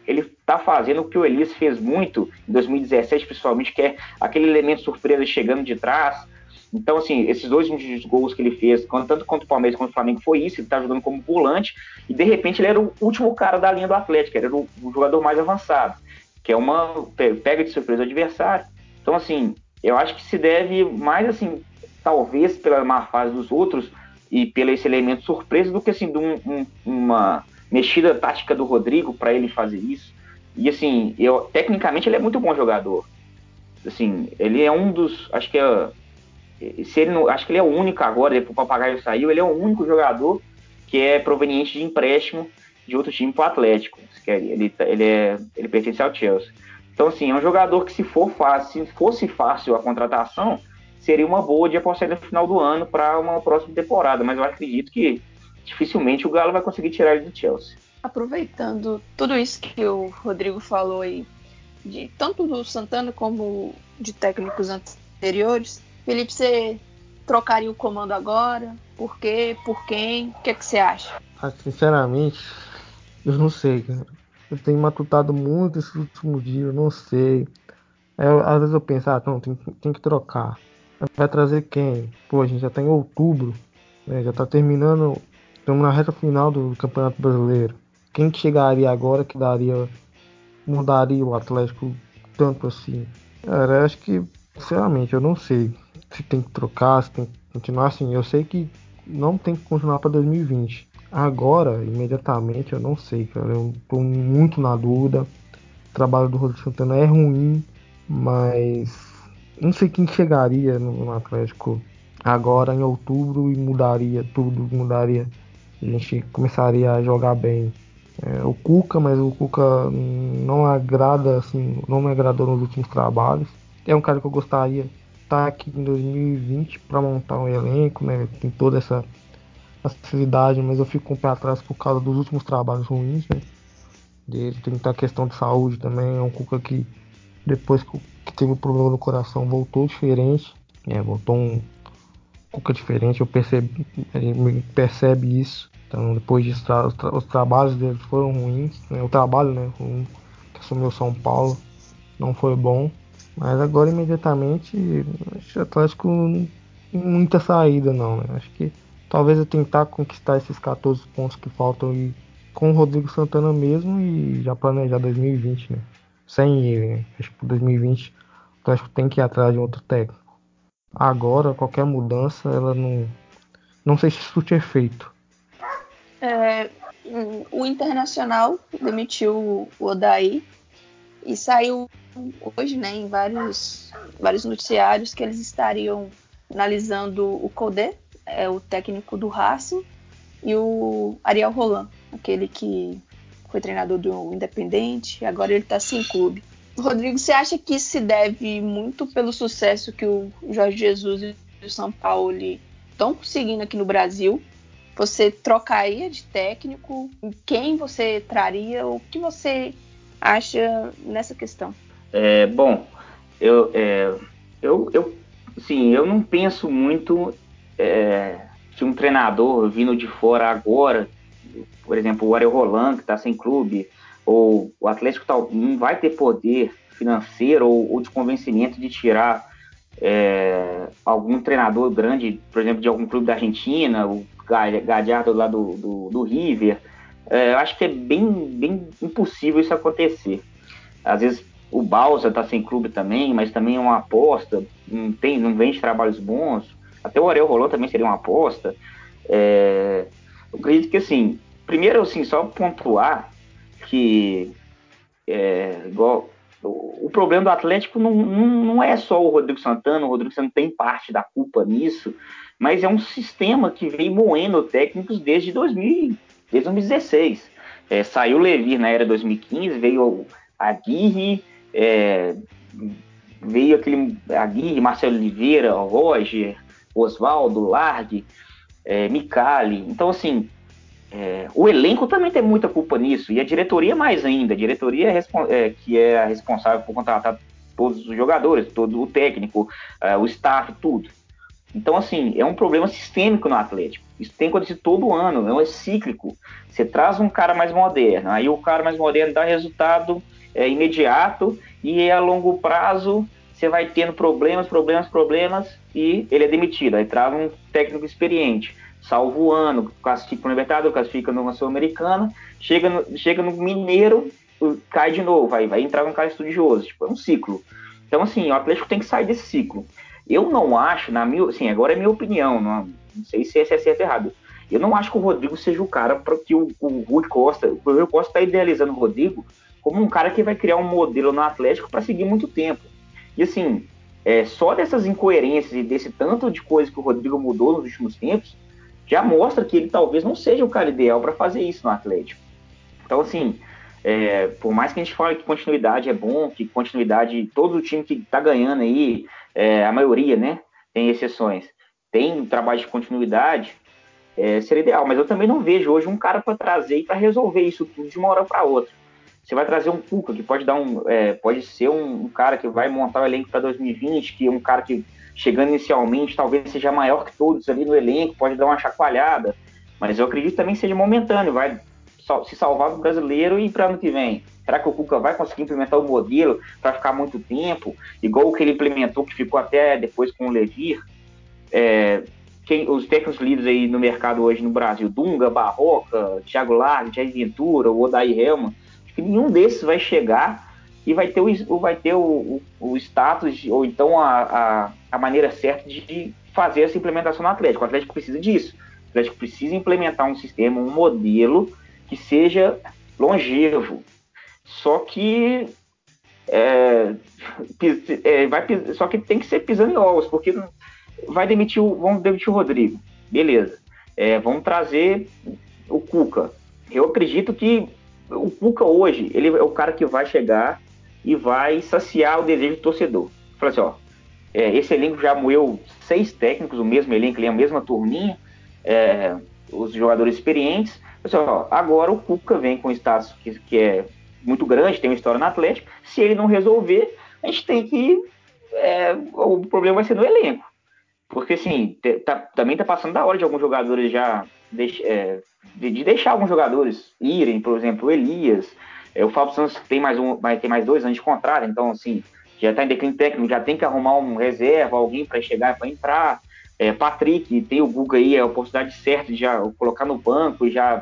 ele tá fazendo o que o Elias fez muito em 2017, principalmente, que é aquele elemento surpresa chegando de trás. Então, assim, esses dois gols que ele fez, tanto contra o Palmeiras quanto o Flamengo, foi isso. Ele tá jogando como volante e, de repente, ele era o último cara da linha do Atlético, era o, o jogador mais avançado, que é uma pega de surpresa o adversário. Então, assim, eu acho que se deve mais assim, talvez pela má fase dos outros e pelo esse elemento surpresa do que assim de um, um, uma mexida tática do Rodrigo para ele fazer isso. E assim, eu tecnicamente ele é muito bom jogador. Assim, ele é um dos, acho que é se ele não, acho que ele é o único agora, depois o Papagaio saiu, ele é o único jogador que é proveniente de empréstimo de outro time para o Atlético. Ele, ele, é, ele pertence ao Chelsea. Então, assim, é um jogador que se for fácil, se fosse fácil a contratação, seria uma boa de apostar no final do ano para uma próxima temporada. Mas eu acredito que dificilmente o Galo vai conseguir tirar ele do Chelsea. Aproveitando tudo isso que o Rodrigo falou aí, de tanto do Santana como de técnicos anteriores, Felipe, você trocaria o comando agora? Por quê? Por quem? O que, é que você acha? Ah, sinceramente, eu não sei, cara. Eu tenho matutado muito esse último dia, eu não sei. Eu, às vezes eu penso, ah, não, tem, tem que trocar. Vai trazer quem? Pô, a gente já tá em outubro, né? já tá terminando, estamos na reta final do Campeonato Brasileiro. Quem que chegaria agora que daria, mudaria o Atlético tanto assim? Cara, acho que, sinceramente, eu não sei se tem que trocar, se tem que continuar assim. Eu sei que não tem que continuar para 2020. Agora, imediatamente, eu não sei, cara. Eu tô muito na dúvida. O trabalho do Rodrigo Santana é ruim, mas não sei quem chegaria no, Atlético agora em outubro e mudaria tudo, mudaria. A gente começaria a jogar bem. É, o Cuca, mas o Cuca não agrada, assim, não me agradou nos últimos trabalhos. É um cara que eu gostaria estar tá aqui em 2020 para montar um elenco, né? Tem toda essa facilidade, mas eu fico com o pé atrás por causa dos últimos trabalhos ruins, né? Dele. Tem muita questão de saúde também. É um Cuca que depois que teve o um problema no coração voltou diferente. É, voltou um Cuca diferente. Eu percebi, percebe isso. Então depois disso os, tra os trabalhos dele foram ruins. Né? O trabalho, né? Um, que assumiu São Paulo não foi bom. Mas agora imediatamente acho o Atlético não muita saída não, né? Acho que talvez eu tentar conquistar esses 14 pontos que faltam e com o Rodrigo Santana mesmo e já planejar 2020, né? Sem ele, né? Acho que 2020 o Atlético tem que ir atrás de outro técnico. Agora, qualquer mudança, ela não. Não sei se isso tinha feito. É, o Internacional demitiu o Odaí e saiu hoje, né, em vários, vários noticiários que eles estariam analisando o Codé, é o técnico do Racing, e o Ariel Roland, aquele que foi treinador do Independente, agora ele está sem clube. Rodrigo, você acha que se deve muito pelo sucesso que o Jorge Jesus e o São Paulo estão conseguindo aqui no Brasil? Você trocaria de técnico? Quem você traria? O que você acha nessa questão? É, bom, eu, é, eu, eu, sim, eu não penso muito é, que um treinador vindo de fora agora, por exemplo, o Ariel Roland, que está sem clube, ou o Atlético tal, não vai ter poder financeiro ou, ou de convencimento de tirar é, algum treinador grande, por exemplo, de algum clube da Argentina, o Gadiardo lá do, do, do River. É, eu acho que é bem, bem impossível isso acontecer. Às vezes o Balsa está sem clube também, mas também é uma aposta, não, tem, não vende trabalhos bons. Até o Ariel Rolão também seria uma aposta. É, eu acredito que, assim, primeiro, assim, só pontuar que, é, igual, o, o, problema do Atlético não, não, não é só o Rodrigo Santana, o Rodrigo Santana tem parte da culpa nisso, mas é um sistema que veio moendo técnicos desde, 2000, desde 2016. É, saiu o Levi na era 2015, veio a Aguirre, é, veio aquele Aguirre, Marcelo Oliveira, Roger, Oswaldo, Largue, é, Micali. Então, assim, é, o elenco também tem muita culpa nisso, e a diretoria mais ainda. A diretoria é, é que é a responsável por contratar todos os jogadores, todo o técnico, é, o staff, tudo. Então, assim, é um problema sistêmico no Atlético. Isso tem acontecido todo ano, não é cíclico. Você traz um cara mais moderno, aí o cara mais moderno dá resultado é, imediato e a longo prazo você vai tendo problemas, problemas, problemas e ele é demitido. Aí traz um técnico experiente, salvo o ano, classifica no Libertadores, classifica numa Sul-Americana, chega no, chega no Mineiro, cai de novo, aí vai entrar um cara estudioso. Tipo, é um ciclo. Então, assim, o Atlético tem que sair desse ciclo. Eu não acho, na minha, assim, agora é minha opinião, não, não sei se é certo ou errado. Eu não acho que o Rodrigo seja o cara para que o, o Rui Costa, o Rui Costa está idealizando o Rodrigo como um cara que vai criar um modelo no Atlético para seguir muito tempo. E assim, é, só dessas incoerências e desse tanto de coisa que o Rodrigo mudou nos últimos tempos, já mostra que ele talvez não seja o cara ideal para fazer isso no Atlético. Então, assim, é, por mais que a gente fale que continuidade é bom, que continuidade, todo o time que está ganhando aí, é, a maioria, né, tem exceções, tem trabalho de continuidade, é, seria ideal. Mas eu também não vejo hoje um cara para trazer e para resolver isso tudo de uma hora para outra. Você vai trazer um Cuca, que pode dar um. É, pode ser um, um, cara que vai montar o elenco para 2020, que é um cara que, chegando inicialmente, talvez seja maior que todos ali no elenco, pode dar uma chacoalhada. Mas eu acredito também que seja momentâneo, vai se salvar do brasileiro e para ano que vem. Será que o Cuca vai conseguir implementar o modelo para ficar muito tempo, igual o que ele implementou, que ficou até depois com o Levir? É, quem, os técnicos líderes aí no mercado hoje no Brasil, Dunga, Barroca, Thiago Largue, Jair Ventura, o Odair Helman, que nenhum desses vai chegar e vai ter o, vai ter o, o, o status, ou então a, a, a, maneira certa de fazer essa implementação no Atlético. O Atlético precisa disso. O Atlético precisa implementar um sistema, um modelo que seja longevo. Só que é, é, vai, só que tem que ser pisando em ovos, porque vai demitir o, vamos demitir o Rodrigo, beleza. É, vamos trazer o Cuca. Eu acredito que o Cuca hoje, ele é o cara que vai chegar e vai saciar o desejo do torcedor. Fala assim, ó, é, esse elenco já moeu seis técnicos, o mesmo elenco, a mesma turminha, é, os jogadores experientes. Assim, ó, agora o Cuca vem com status que, que é muito grande, tem uma história no Atlético. Se ele não resolver, a gente tem que. É, o problema vai ser no elenco. Porque, assim, tá, também tá passando da hora de alguns jogadores já é, de, de, deixar alguns jogadores irem, por exemplo, o Elias. É, o Fábio Santos tem mais, um, ter mais dois anos de contrato, então, assim, já está em declínio técnico, já tem que arrumar um reserva, alguém para chegar para entrar. É, Patrick, tem o Guga aí, é a oportunidade certa de já colocar no banco e já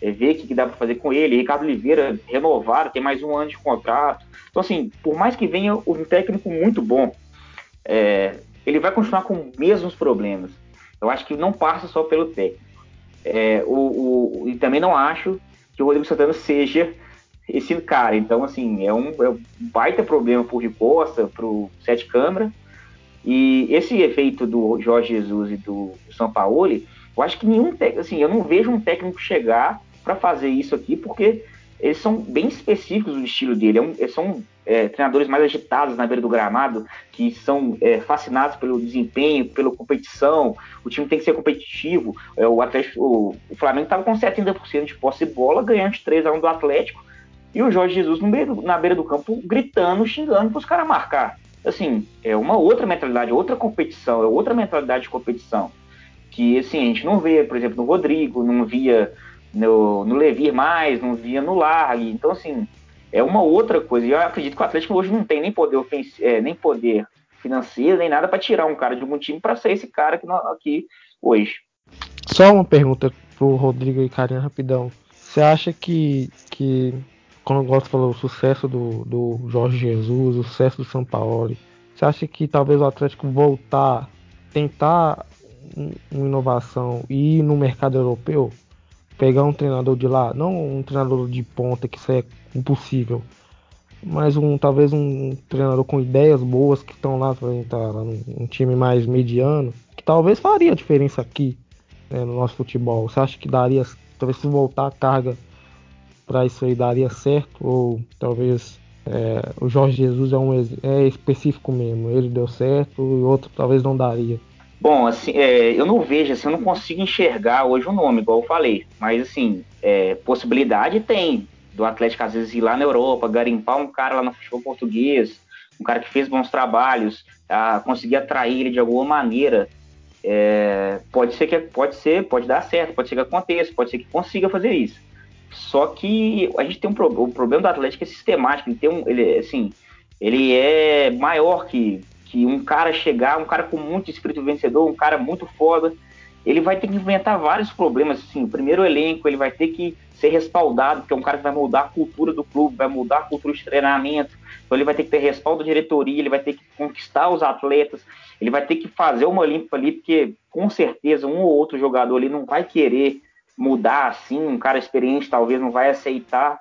é, ver o que, que dá para fazer com ele. Ricardo Oliveira, renovado, tem mais um ano de contrato. Então, assim, por mais que venha um técnico muito bom, é, ele vai continuar com os mesmos problemas. Eu acho que não passa só pelo técnico. É, o, o, e também não acho que o Rodrigo Santana seja esse cara. Então, assim, é um, é um baita problema pro Rui Costa, pro Sete Câmara. E esse efeito do Jorge Jesus e do São Paulo, eu acho que nenhum técnico, assim, eu não vejo um técnico chegar para fazer isso aqui, porque eles são bem específicos do estilo dele. É um, eles são é, treinadores mais agitados na beira do gramado, que são é, fascinados pelo desempenho, pela competição. O time tem que ser competitivo. É, o, Atlético, o, o Flamengo estava com 70% de posse de bola, ganhando de 3 a 1 do Atlético. E o Jorge Jesus na beira do campo gritando, xingando para os caras marcar. Assim, é uma outra mentalidade, outra competição, é outra mentalidade de competição. Que assim, a gente não vê, por exemplo, no Rodrigo, não via no, no Levir mais, não via no Largue. Então, assim, é uma outra coisa. E eu acredito que o Atlético hoje não tem nem poder, é, nem poder financeiro, nem nada para tirar um cara de algum time para ser esse cara aqui, aqui hoje. Só uma pergunta pro Rodrigo e Carinha rapidão. Você acha que, que quando o Gosto falou o sucesso do, do Jorge Jesus, o sucesso do São Paulo, você acha que talvez o Atlético voltar, tentar uma inovação e ir no mercado europeu? pegar um treinador de lá, não um treinador de ponta que isso é impossível, mas um talvez um treinador com ideias boas que estão lá para entrar num um time mais mediano, que talvez faria a diferença aqui né, no nosso futebol. Você acha que daria, talvez se voltar a carga para isso aí daria certo ou talvez é, o Jorge Jesus é um é específico mesmo, ele deu certo e outro talvez não daria. Bom, assim, é, eu não vejo, assim, eu não consigo enxergar hoje o nome, igual eu falei. Mas, assim, é, possibilidade tem do Atlético, às vezes, ir lá na Europa, garimpar um cara lá no futebol português, um cara que fez bons trabalhos, a conseguir atrair ele de alguma maneira. É, pode ser que pode ser, pode dar certo, pode ser que aconteça, pode ser que consiga fazer isso. Só que a gente tem um o problema do Atlético é sistemático, ele tem um, ele assim, ele é maior que que um cara chegar, um cara com muito espírito vencedor, um cara muito foda, ele vai ter que inventar vários problemas. Assim, o primeiro elenco, ele vai ter que ser respaldado, porque é um cara que vai mudar a cultura do clube, vai mudar a cultura de treinamento, então ele vai ter que ter respaldo da diretoria, ele vai ter que conquistar os atletas, ele vai ter que fazer uma limpa ali, porque com certeza um ou outro jogador ali não vai querer mudar assim, um cara experiente talvez não vai aceitar.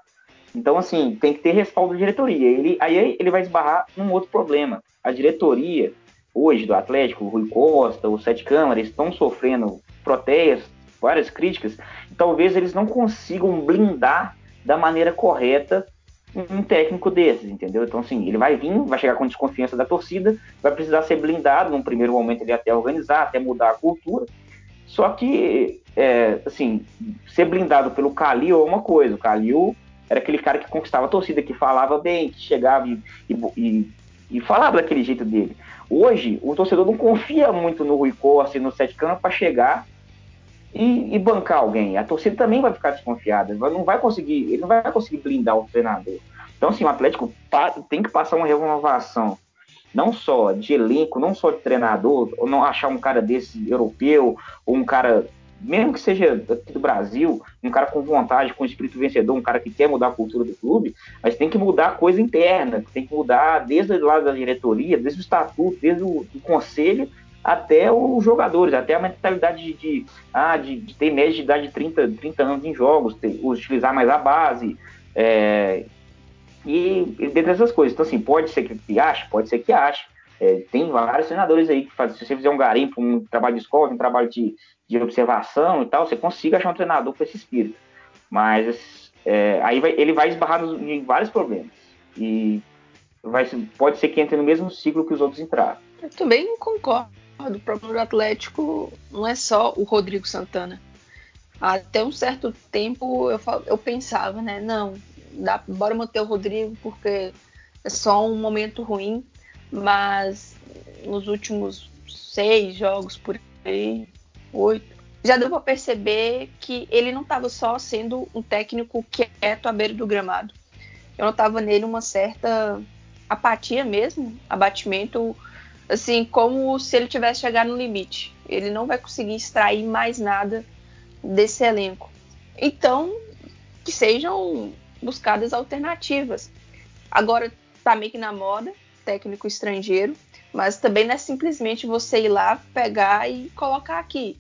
Então, assim, tem que ter respaldo da diretoria. Ele, aí ele vai esbarrar num outro problema. A diretoria, hoje, do Atlético, o Rui Costa, o Sete Câmaras, estão sofrendo protestos, várias críticas, talvez eles não consigam blindar da maneira correta um técnico desses, entendeu? Então, assim, ele vai vir, vai chegar com desconfiança da torcida, vai precisar ser blindado num primeiro momento, ele até organizar, até mudar a cultura. Só que, é, assim, ser blindado pelo Calil é uma coisa. O Calil era aquele cara que conquistava a torcida, que falava bem, que chegava e, e, e falava daquele jeito dele. Hoje, o torcedor não confia muito no Rui Costa e no Sete Campos para chegar e, e, bancar alguém. A torcida também vai ficar desconfiada, não vai conseguir, ele não vai conseguir blindar o treinador. Então, assim, o Atlético tem que passar uma renovação, não só de elenco, não só de treinador, ou não achar um cara desse europeu, ou um cara, mesmo que seja aqui do Brasil, um cara com vontade, com espírito vencedor, um cara que quer mudar a cultura do clube, mas tem que mudar a coisa interna, tem que mudar desde o lado da diretoria, desde o estatuto, desde o conselho, até os jogadores, até a mentalidade de, de, ah, de, de ter média de idade de 30, 30 anos em jogos, ter, utilizar mais a base, é, e, e dentro dessas coisas. Então, assim, pode ser que ache, pode ser que ache. É, tem vários treinadores aí que se você fizer um garimpo, um trabalho de escola, um trabalho de, de observação e tal, você consiga achar um treinador com esse espírito. Mas é, aí vai, ele vai esbarrar em vários problemas. E vai, pode ser que entre no mesmo ciclo que os outros entraram. Eu também concordo o problema do Atlético não é só o Rodrigo Santana. Até um certo tempo eu, eu pensava, né? Não, dá, bora manter o Rodrigo porque é só um momento ruim, mas nos últimos seis jogos por aí, oito, já deu para perceber que ele não estava só sendo um técnico quieto à beira do gramado. Eu notava nele uma certa apatia mesmo, abatimento assim, como se ele tivesse chegado no limite. Ele não vai conseguir extrair mais nada desse elenco. Então, que sejam buscadas alternativas. Agora, tá meio que na moda, técnico estrangeiro, mas também não é simplesmente você ir lá, pegar e colocar aqui.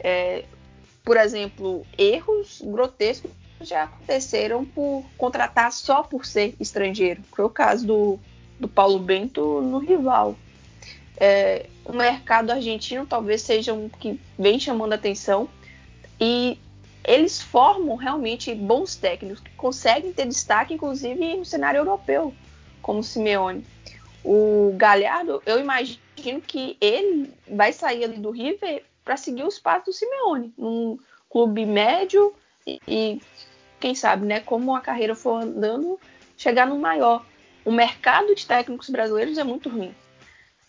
É, por exemplo, erros grotescos já aconteceram por contratar só por ser estrangeiro. Foi o caso do, do Paulo Bento no rival. É, o mercado argentino talvez seja um que vem chamando atenção e eles formam realmente bons técnicos que conseguem ter destaque, inclusive no cenário europeu, como o Simeone. O Galhardo, eu imagino que ele vai sair ali do River para seguir os passos do Simeone, num clube médio e, e, quem sabe, né, como a carreira for andando, chegar no maior. O mercado de técnicos brasileiros é muito ruim.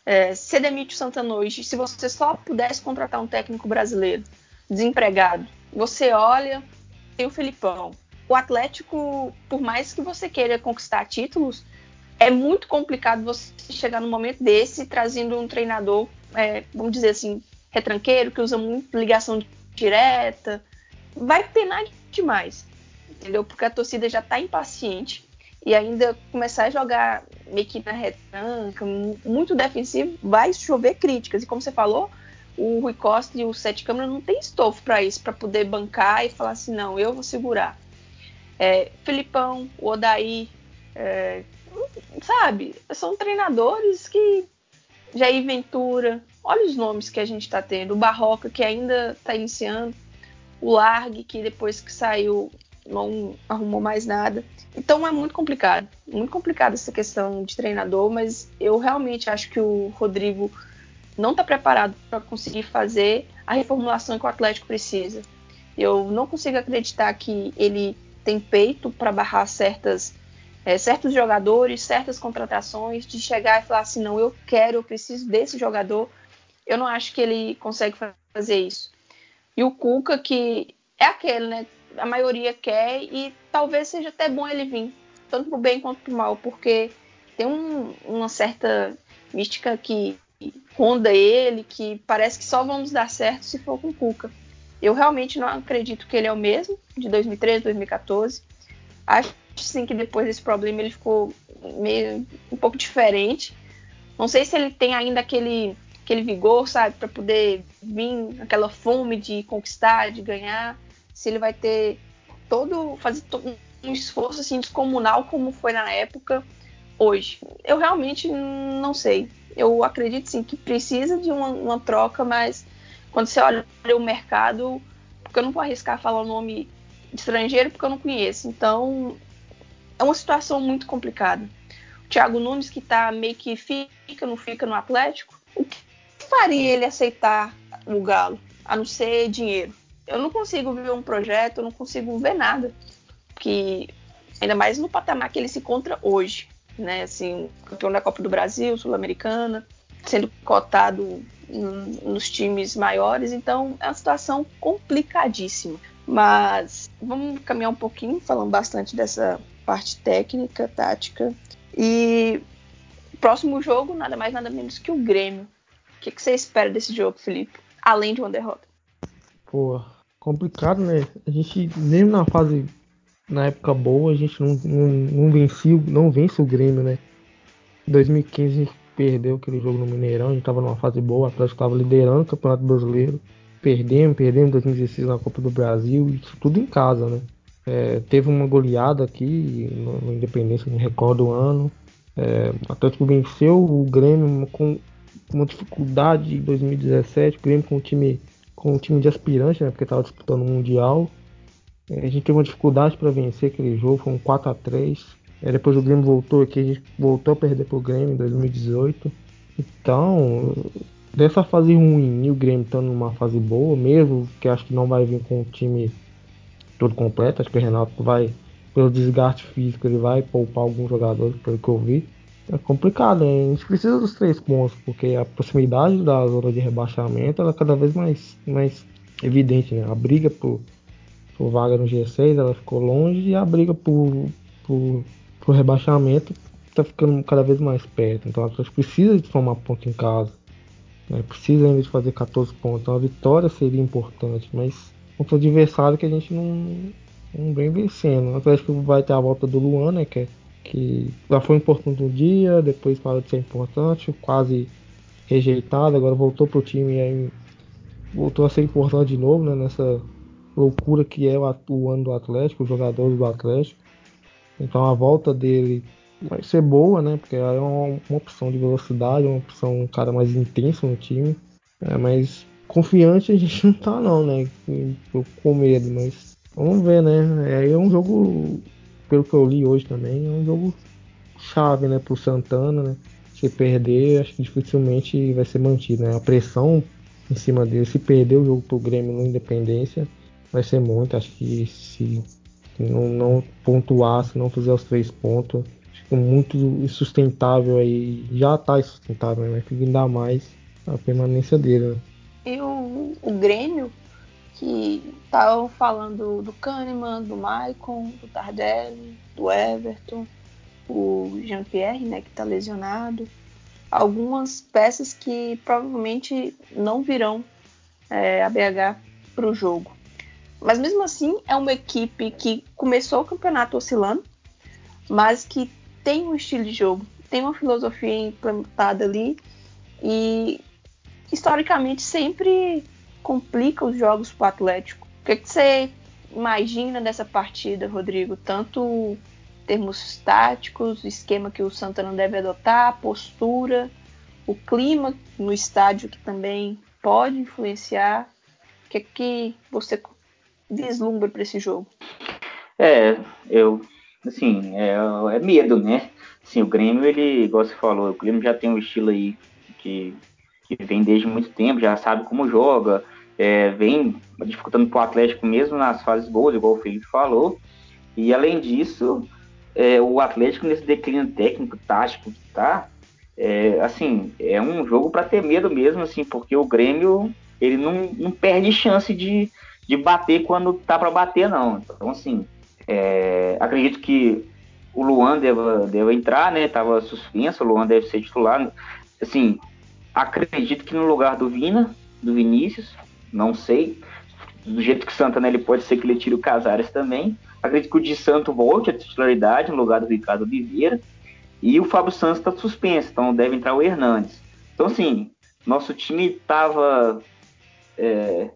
É, se demite o Santana hoje, se você só pudesse contratar um técnico brasileiro desempregado, você olha, tem o Felipão. O Atlético, por mais que você queira conquistar títulos, é muito complicado você chegar num momento desse trazendo um treinador, é, vamos dizer assim, retranqueiro, que usa muito ligação direta. Vai penar demais, entendeu? Porque a torcida já está impaciente e ainda começar a jogar meio que na retranca, muito defensivo, vai chover críticas. E como você falou, o Rui Costa e o Sete Câmara não tem estofo para isso, para poder bancar e falar assim, não, eu vou segurar. É, Filipão, o Odaí, é, sabe, são treinadores que Jair Ventura, olha os nomes que a gente está tendo, o Barroca que ainda está iniciando, o Largue que depois que saiu não arrumou mais nada. Então é muito complicado, muito complicado essa questão de treinador, mas eu realmente acho que o Rodrigo não está preparado para conseguir fazer a reformulação que o Atlético precisa. Eu não consigo acreditar que ele tem peito para barrar certas, é, certos jogadores, certas contratações, de chegar e falar assim, não, eu quero, eu preciso desse jogador. Eu não acho que ele consegue fazer isso. E o Cuca, que é aquele, né? a maioria quer e talvez seja até bom ele vir, tanto pro bem quanto pro mal, porque tem um, uma certa mística que ronda ele, que parece que só vamos dar certo se for com o Cuca. Eu realmente não acredito que ele é o mesmo de 2013, 2014. Acho sim que depois desse problema ele ficou meio um pouco diferente. Não sei se ele tem ainda aquele aquele vigor, sabe, para poder vir aquela fome de conquistar, de ganhar, se ele vai ter todo fazer um esforço assim descomunal como foi na época hoje. Eu realmente não sei. Eu acredito sim que precisa de uma, uma troca, mas quando você olha o mercado, porque eu não vou arriscar falar o nome estrangeiro porque eu não conheço. Então, é uma situação muito complicada. O Thiago Nunes, que tá meio que fica, não fica no Atlético, o que faria ele aceitar o Galo, a não ser dinheiro? Eu não consigo ver um projeto, eu não consigo ver nada. Que, ainda mais no patamar que ele se encontra hoje, né? Assim, campeão da Copa do Brasil, Sul-Americana, sendo cotado nos times maiores, então é uma situação complicadíssima. Mas vamos caminhar um pouquinho, falando bastante dessa parte técnica, tática. E próximo jogo, nada mais, nada menos que o Grêmio. Que, que você espera desse jogo, Felipe? Além de uma derrota. Pô, complicado, né? A gente, mesmo na fase, na época boa, a gente não, não, não venceu, não vence o Grêmio, né? Em 2015 a gente perdeu aquele jogo no Mineirão, a gente tava numa fase boa, o Atlético tava liderando o Campeonato Brasileiro. Perdemos, perdemos em 2016 na Copa do Brasil, isso tudo em casa, né? É, teve uma goleada aqui no, no Independência, não recordo o ano. É, o Atlético venceu o Grêmio com uma dificuldade em 2017, o Grêmio com um time, com um time de aspirante, né? Porque estava disputando o Mundial. É, a gente teve uma dificuldade para vencer aquele jogo, foi um 4 a 3 é, depois o Grêmio voltou aqui, a gente voltou a perder pro Grêmio em 2018. Então, dessa fase ruim e o Grêmio estando numa fase boa, mesmo que acho que não vai vir com o time todo completo, acho que o Renato vai, pelo desgaste físico, ele vai poupar alguns jogadores, pelo que eu vi. É complicado, hein? a gente precisa dos três pontos, porque a proximidade da zona de rebaixamento ela é cada vez mais, mais evidente, né? A briga por, por vaga no G6 ela ficou longe e a briga por, por pro rebaixamento tá ficando cada vez mais perto. Então o Atlético precisa de formar ponto em casa. Né? Precisa ainda de fazer 14 pontos. Então a vitória seria importante, mas contra o adversário que a gente não, não vem vencendo. O Atlético vai ter a volta do Luan, né? Que, é, que já foi importante um dia, depois parou de ser importante, quase rejeitado, agora voltou pro time e aí voltou a ser importante de novo, né? Nessa loucura que é o, o ano do Atlético, os jogadores do Atlético. Então a volta dele vai ser boa, né? Porque é uma, uma opção de velocidade, uma opção um cara mais intenso no time. É, mas confiante a gente não tá não, né? Com medo, mas vamos ver, né? É, é um jogo, pelo que eu li hoje também, é um jogo chave, né? Pro Santana, né? Se perder, acho que dificilmente vai ser mantido, né? A pressão em cima dele, se perder o jogo pro Grêmio no Independência, vai ser muito. Acho que se não, não pontuar, se não fizer os três pontos, fica muito insustentável aí. Já tá insustentável, né? Fica ainda mais a permanência dele. Né? E o, o Grêmio, que estavam falando do Kahneman, do Maicon, do Tardelli, do Everton, o Jean-Pierre, né, que está lesionado. Algumas peças que provavelmente não virão é, a BH para o jogo. Mas mesmo assim, é uma equipe que começou o campeonato oscilando, mas que tem um estilo de jogo, tem uma filosofia implementada ali e historicamente sempre complica os jogos para o Atlético. O que, que você imagina dessa partida, Rodrigo? Tanto termos táticos, esquema que o Santana deve adotar, postura, o clima no estádio que também pode influenciar. O que, que você vislumbra para esse jogo? É, eu, assim, é, é, medo, né? Assim, o Grêmio, ele, igual você falou, o Grêmio já tem um estilo aí que, que vem desde muito tempo, já sabe como joga, é, vem dificultando pro Atlético mesmo nas fases boas, igual o Felipe falou. E além disso, é, o Atlético nesse declínio técnico, tático que tá, é, assim, é um jogo para ter medo mesmo, assim, porque o Grêmio ele não, não perde chance de, de bater quando tá para bater, não. Então, assim, é, acredito que o Luan deva, deva entrar, né? Tava suspenso, o Luan deve ser titular. Assim, acredito que no lugar do Vina, do Vinícius, não sei. do jeito que o Santana ele pode ser que ele tire o Casares também. Acredito que o de Santo volte à titularidade no lugar do Ricardo Oliveira. E o Fábio Santos está suspenso, então deve entrar o Hernandes. Então, assim, nosso time estava. É,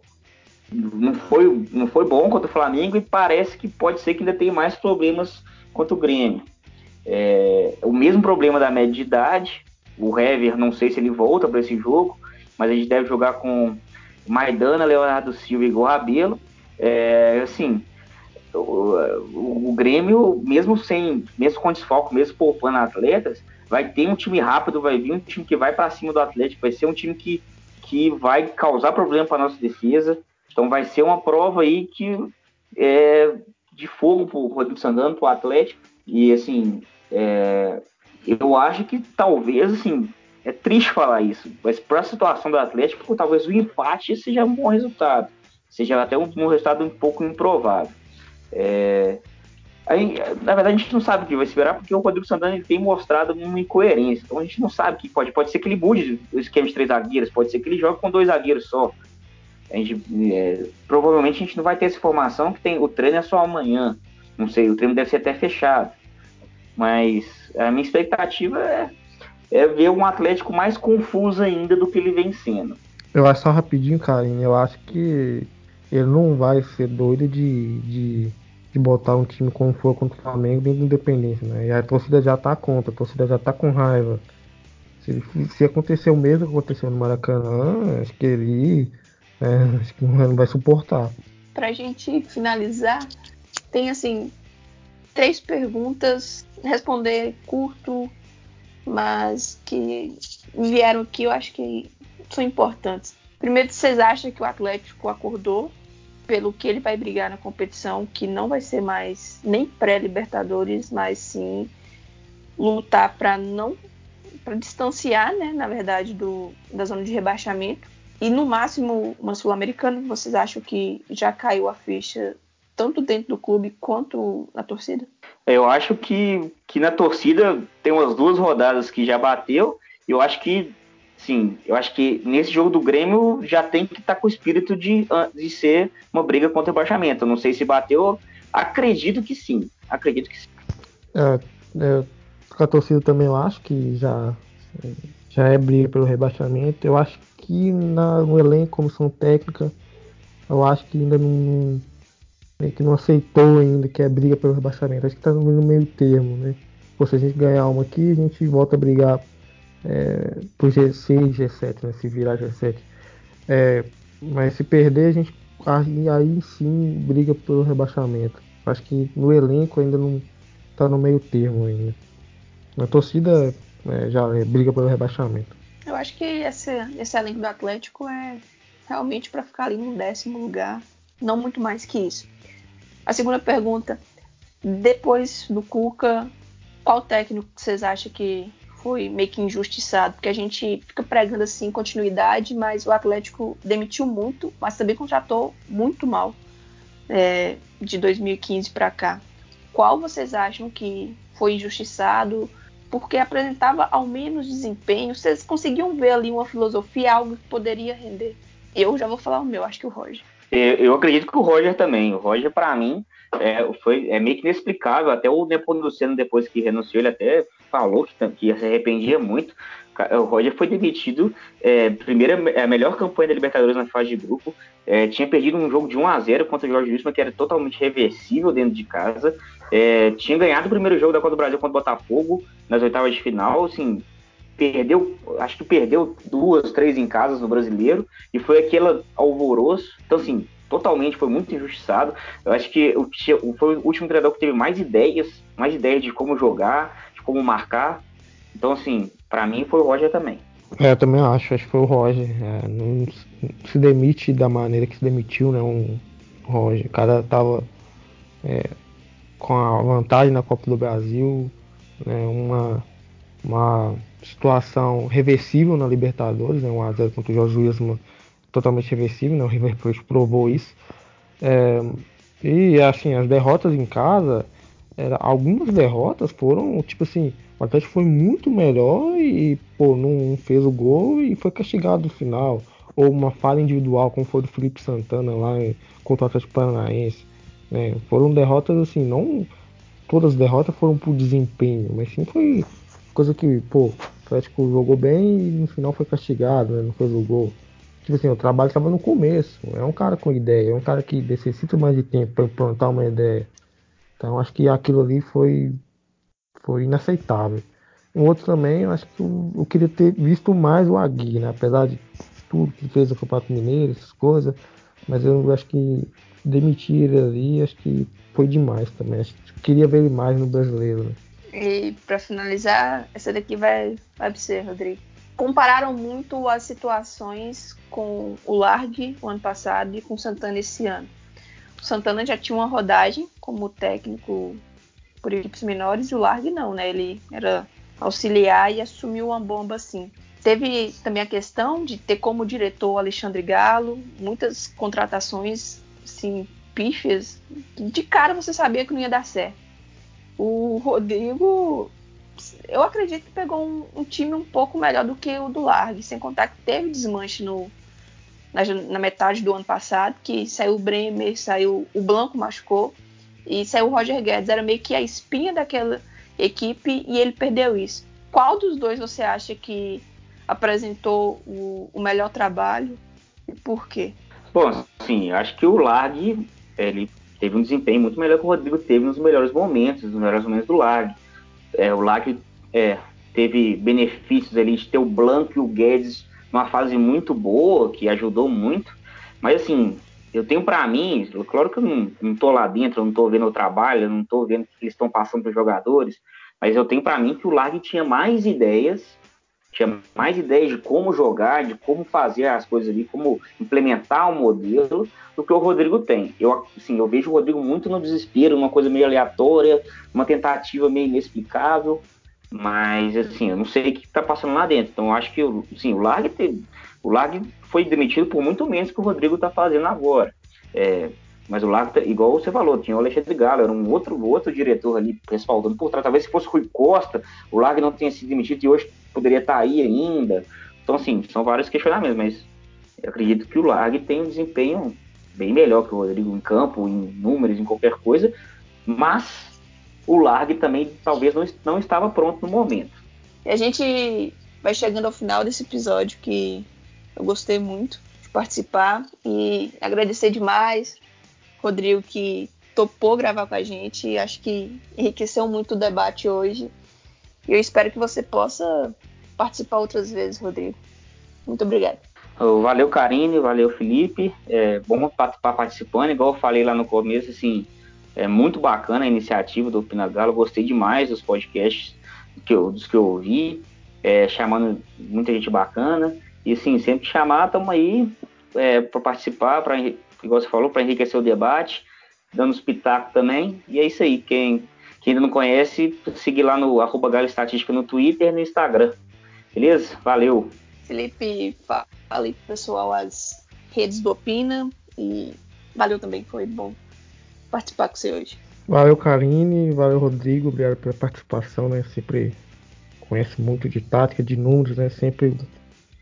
não, foi, não foi bom contra o Flamengo e parece que pode ser que ainda tenha mais problemas contra o Grêmio. É, o mesmo problema da média de idade. O Hever, não sei se ele volta para esse jogo, mas a gente deve jogar com Maidana, Leonardo Silva e Rabelo. É, assim, o, o, o, Grêmio, mesmo sem, mesmo com desfoco, mesmo poupando atletas, vai ter um time rápido, vai vir um time que vai para cima do Atlético, vai ser um time que, que vai causar problema para nossa defesa. Então vai ser uma prova aí que é de fogo para o Rodrigo Sandano, para o Atlético. E assim, é, eu acho que talvez, assim, é triste falar isso, mas para a situação do Atlético, talvez o empate seja um bom resultado, seja até um, um resultado um pouco improvável. É, aí, na verdade, a gente não sabe o que vai esperar, porque o Rodrigo Santana tem mostrado uma incoerência, então a gente não sabe o que pode. Pode ser que ele mude o esquema de três zagueiros, pode ser que ele jogue com dois zagueiros só. A gente, é, provavelmente a gente não vai ter essa informação que tem o treino é só amanhã. Não sei, o treino deve ser até fechado. Mas a minha expectativa é, é ver um Atlético mais confuso ainda do que ele vem sendo. Eu acho só rapidinho, Karim, eu acho que ele não vai ser doido de, de, de botar um time como for contra o Flamengo dentro do Independência, né? E a torcida já tá contra, a torcida já tá com raiva. Se, se acontecer o mesmo que aconteceu no Maracanã, acho que ele é, acho que não vai suportar. Pra gente finalizar, tem assim três perguntas responder curto, mas que vieram aqui, eu acho que são importantes. Primeiro, vocês acham que o Atlético acordou pelo que ele vai brigar na competição, que não vai ser mais nem pré-Libertadores, mas sim lutar para não para distanciar, né, na verdade, do, da zona de rebaixamento. E no máximo uma sul-americana, vocês acham que já caiu a ficha tanto dentro do clube quanto na torcida? Eu acho que, que na torcida tem umas duas rodadas que já bateu. Eu acho que, sim, eu acho que nesse jogo do Grêmio já tem que estar tá com o espírito de, de ser uma briga contra o rebaixamento. não sei se bateu, acredito que sim. Acredito que sim. É, é, a torcida também eu acho que já, já é briga pelo rebaixamento. Eu acho que na, no elenco, comissão técnica, eu acho que ainda não meio que não aceitou ainda que é briga pelo rebaixamento. Acho que tá no meio termo, né? Pô, se a gente ganhar uma aqui, a gente volta a brigar é, por G6, G7, né? Se virar G7. É, mas se perder, a gente aí, aí sim briga pelo rebaixamento. Acho que no elenco ainda não tá no meio termo ainda. Na torcida é, já é, briga pelo rebaixamento. Eu acho que esse, esse elenco do Atlético é realmente para ficar ali no décimo lugar, não muito mais que isso. A segunda pergunta, depois do Cuca, qual técnico vocês acham que foi meio que injustiçado? Porque a gente fica pregando assim continuidade, mas o Atlético demitiu muito, mas também contratou muito mal é, de 2015 para cá. Qual vocês acham que foi injustiçado? Porque apresentava ao menos desempenho. Vocês conseguiam ver ali uma filosofia, algo que poderia render? Eu já vou falar o meu, acho que o Roger. Eu acredito que o Roger também. O Roger, para mim, é, foi, é meio que inexplicável. Até o Nepomuceno, depois que renunciou, ele até falou que, que se arrependia muito. O Roger foi demitido. É, primeira, a melhor campanha da Libertadores na fase de grupo. É, tinha perdido um jogo de 1 a 0 contra o Jorge Wilson, que era totalmente reversível dentro de casa. É, tinha ganhado o primeiro jogo da Copa do Brasil contra o Botafogo nas oitavas de final. Assim, perdeu, acho que perdeu duas, três em casas no brasileiro, e foi aquele alvoroço. Então, assim, totalmente, foi muito injustiçado. Eu acho que o, foi o último treinador que teve mais ideias, mais ideias de como jogar, de como marcar. Então, assim, para mim foi o Roger também. É, eu também acho, acho que foi o Roger. É, não se demite da maneira que se demitiu, né? Um Roger. O cara tava é, com a vantagem na Copa do Brasil, né, uma, uma situação reversível na Libertadores, né, 1x0 contra o Wilson, totalmente reversível, né, o River Plate provou isso. É, e assim, as derrotas em casa, era, algumas derrotas foram, tipo assim, o Atlético foi muito melhor e, pô, não fez o gol e foi castigado no final. ou uma falha individual, como foi do Felipe Santana lá contra o Atlético Paranaense. Né? Foram derrotas assim, não todas as derrotas foram por desempenho, mas sim foi coisa que, pô, o Atlético jogou bem e no final foi castigado, né? não fez o gol. Tipo assim, o trabalho estava no começo. É um cara com ideia, é um cara que necessita mais de tempo para implantar uma ideia. Então acho que aquilo ali foi, foi inaceitável. Um outro também, eu acho que eu, eu queria ter visto mais o Agui, né? Apesar de tudo que fez o Campeonato Mineiro, essas coisas. Mas eu acho que demitir ali, acho que foi demais também. Acho que queria ver ele mais no brasileiro. Né? E para finalizar, essa daqui vai, vai você, Rodrigo. Compararam muito as situações com o Largue o ano passado e com o Santana esse ano. O Santana já tinha uma rodagem como técnico por equipes menores e o Largue não, né? Ele era auxiliar e assumiu uma bomba assim. Teve também a questão de ter como diretor Alexandre Galo, muitas contratações assim, pífias. De cara você sabia que não ia dar certo. O Rodrigo, eu acredito que pegou um, um time um pouco melhor do que o do Largue, sem contar que teve desmanche no, na, na, metade do ano passado, que saiu o Bremer, saiu o Blanco machucou e saiu o Roger Guedes. Era meio que a espinha daquela equipe e ele perdeu isso. Qual dos dois você acha que apresentou o, o melhor trabalho e por quê? Bom, sim, acho que o Lag ele teve um desempenho muito melhor que o Rodrigo teve nos melhores momentos, nos melhores momentos do Lag. É, o Lag é, teve benefícios ali de ter o Blanco e o Guedes numa fase muito boa, que ajudou muito. Mas assim, eu tenho para mim, claro que eu não, não tô lá dentro, eu não tô vendo o trabalho, eu não tô vendo o que eles estão passando para os jogadores, mas eu tenho para mim que o Lag tinha mais ideias tinha mais ideias de como jogar, de como fazer as coisas ali, como implementar o um modelo, do que o Rodrigo tem. Eu, assim, eu vejo o Rodrigo muito no desespero, uma coisa meio aleatória, uma tentativa meio inexplicável, mas assim, eu não sei o que está passando lá dentro. Então eu acho que assim, o Lag o Lag foi demitido por muito menos que o Rodrigo está fazendo agora. É, mas o Lag, igual você falou, tinha o Alexandre Galo, era um outro, outro diretor ali respaldando por trás. Talvez se fosse Rui Costa, o Lag não tenha sido demitido e hoje poderia estar tá aí ainda. Então, assim, são vários questionamentos, mas eu acredito que o Lag tem um desempenho bem melhor que o Rodrigo em campo, em números, em qualquer coisa, mas o Lag também talvez não, não estava pronto no momento. E a gente vai chegando ao final desse episódio que eu gostei muito de participar e agradecer demais Rodrigo que topou gravar com a gente. Acho que enriqueceu muito o debate hoje. E eu espero que você possa participar outras vezes, Rodrigo. Muito obrigado. Valeu, Karine, valeu, Felipe. É bom participar participando, igual eu falei lá no começo, assim, é muito bacana a iniciativa do Pinagalo, gostei demais dos podcasts que eu, dos que eu ouvi, é, chamando muita gente bacana. E assim, sempre chamar, estamos aí é, para participar, para igual você falou, para enriquecer o debate, dando os pitacos também. E é isso aí. Quem, quem ainda não conhece, seguir lá no arroba Galho Estatística no Twitter e no Instagram. Beleza? Valeu. Felipe, falei pro pessoal as redes do Opina e valeu também, foi bom participar com você hoje. Valeu, Karine, valeu, Rodrigo, obrigado pela participação, né? Sempre conhece muito de tática, de números, né? Sempre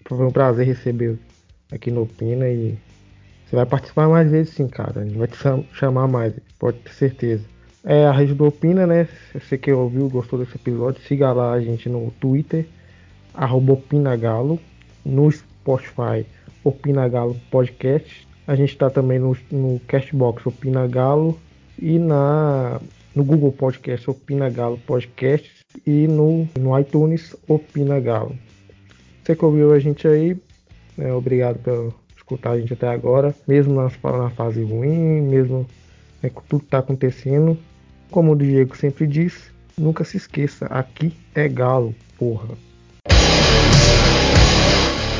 foi um prazer receber aqui no Opina e você vai participar mais vezes sim, cara. A gente vai te chamar mais, pode ter certeza. É a Rede do Opina, né? Você que ouviu, gostou desse episódio, siga lá a gente no Twitter, OpinaGalo, no Spotify, OpinaGalo Podcast. A gente está também no, no Castbox Opina Galo e na, no Google Podcast Opina Galo Podcast e no, no iTunes Opina Galo. Você que ouviu a gente aí, né, obrigado pelo escutar a gente até agora, mesmo na, na fase ruim, mesmo né, com tudo que está acontecendo. Como o Diego sempre diz, nunca se esqueça, aqui é Galo, porra.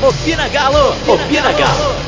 Opina Galo! Opina Galo!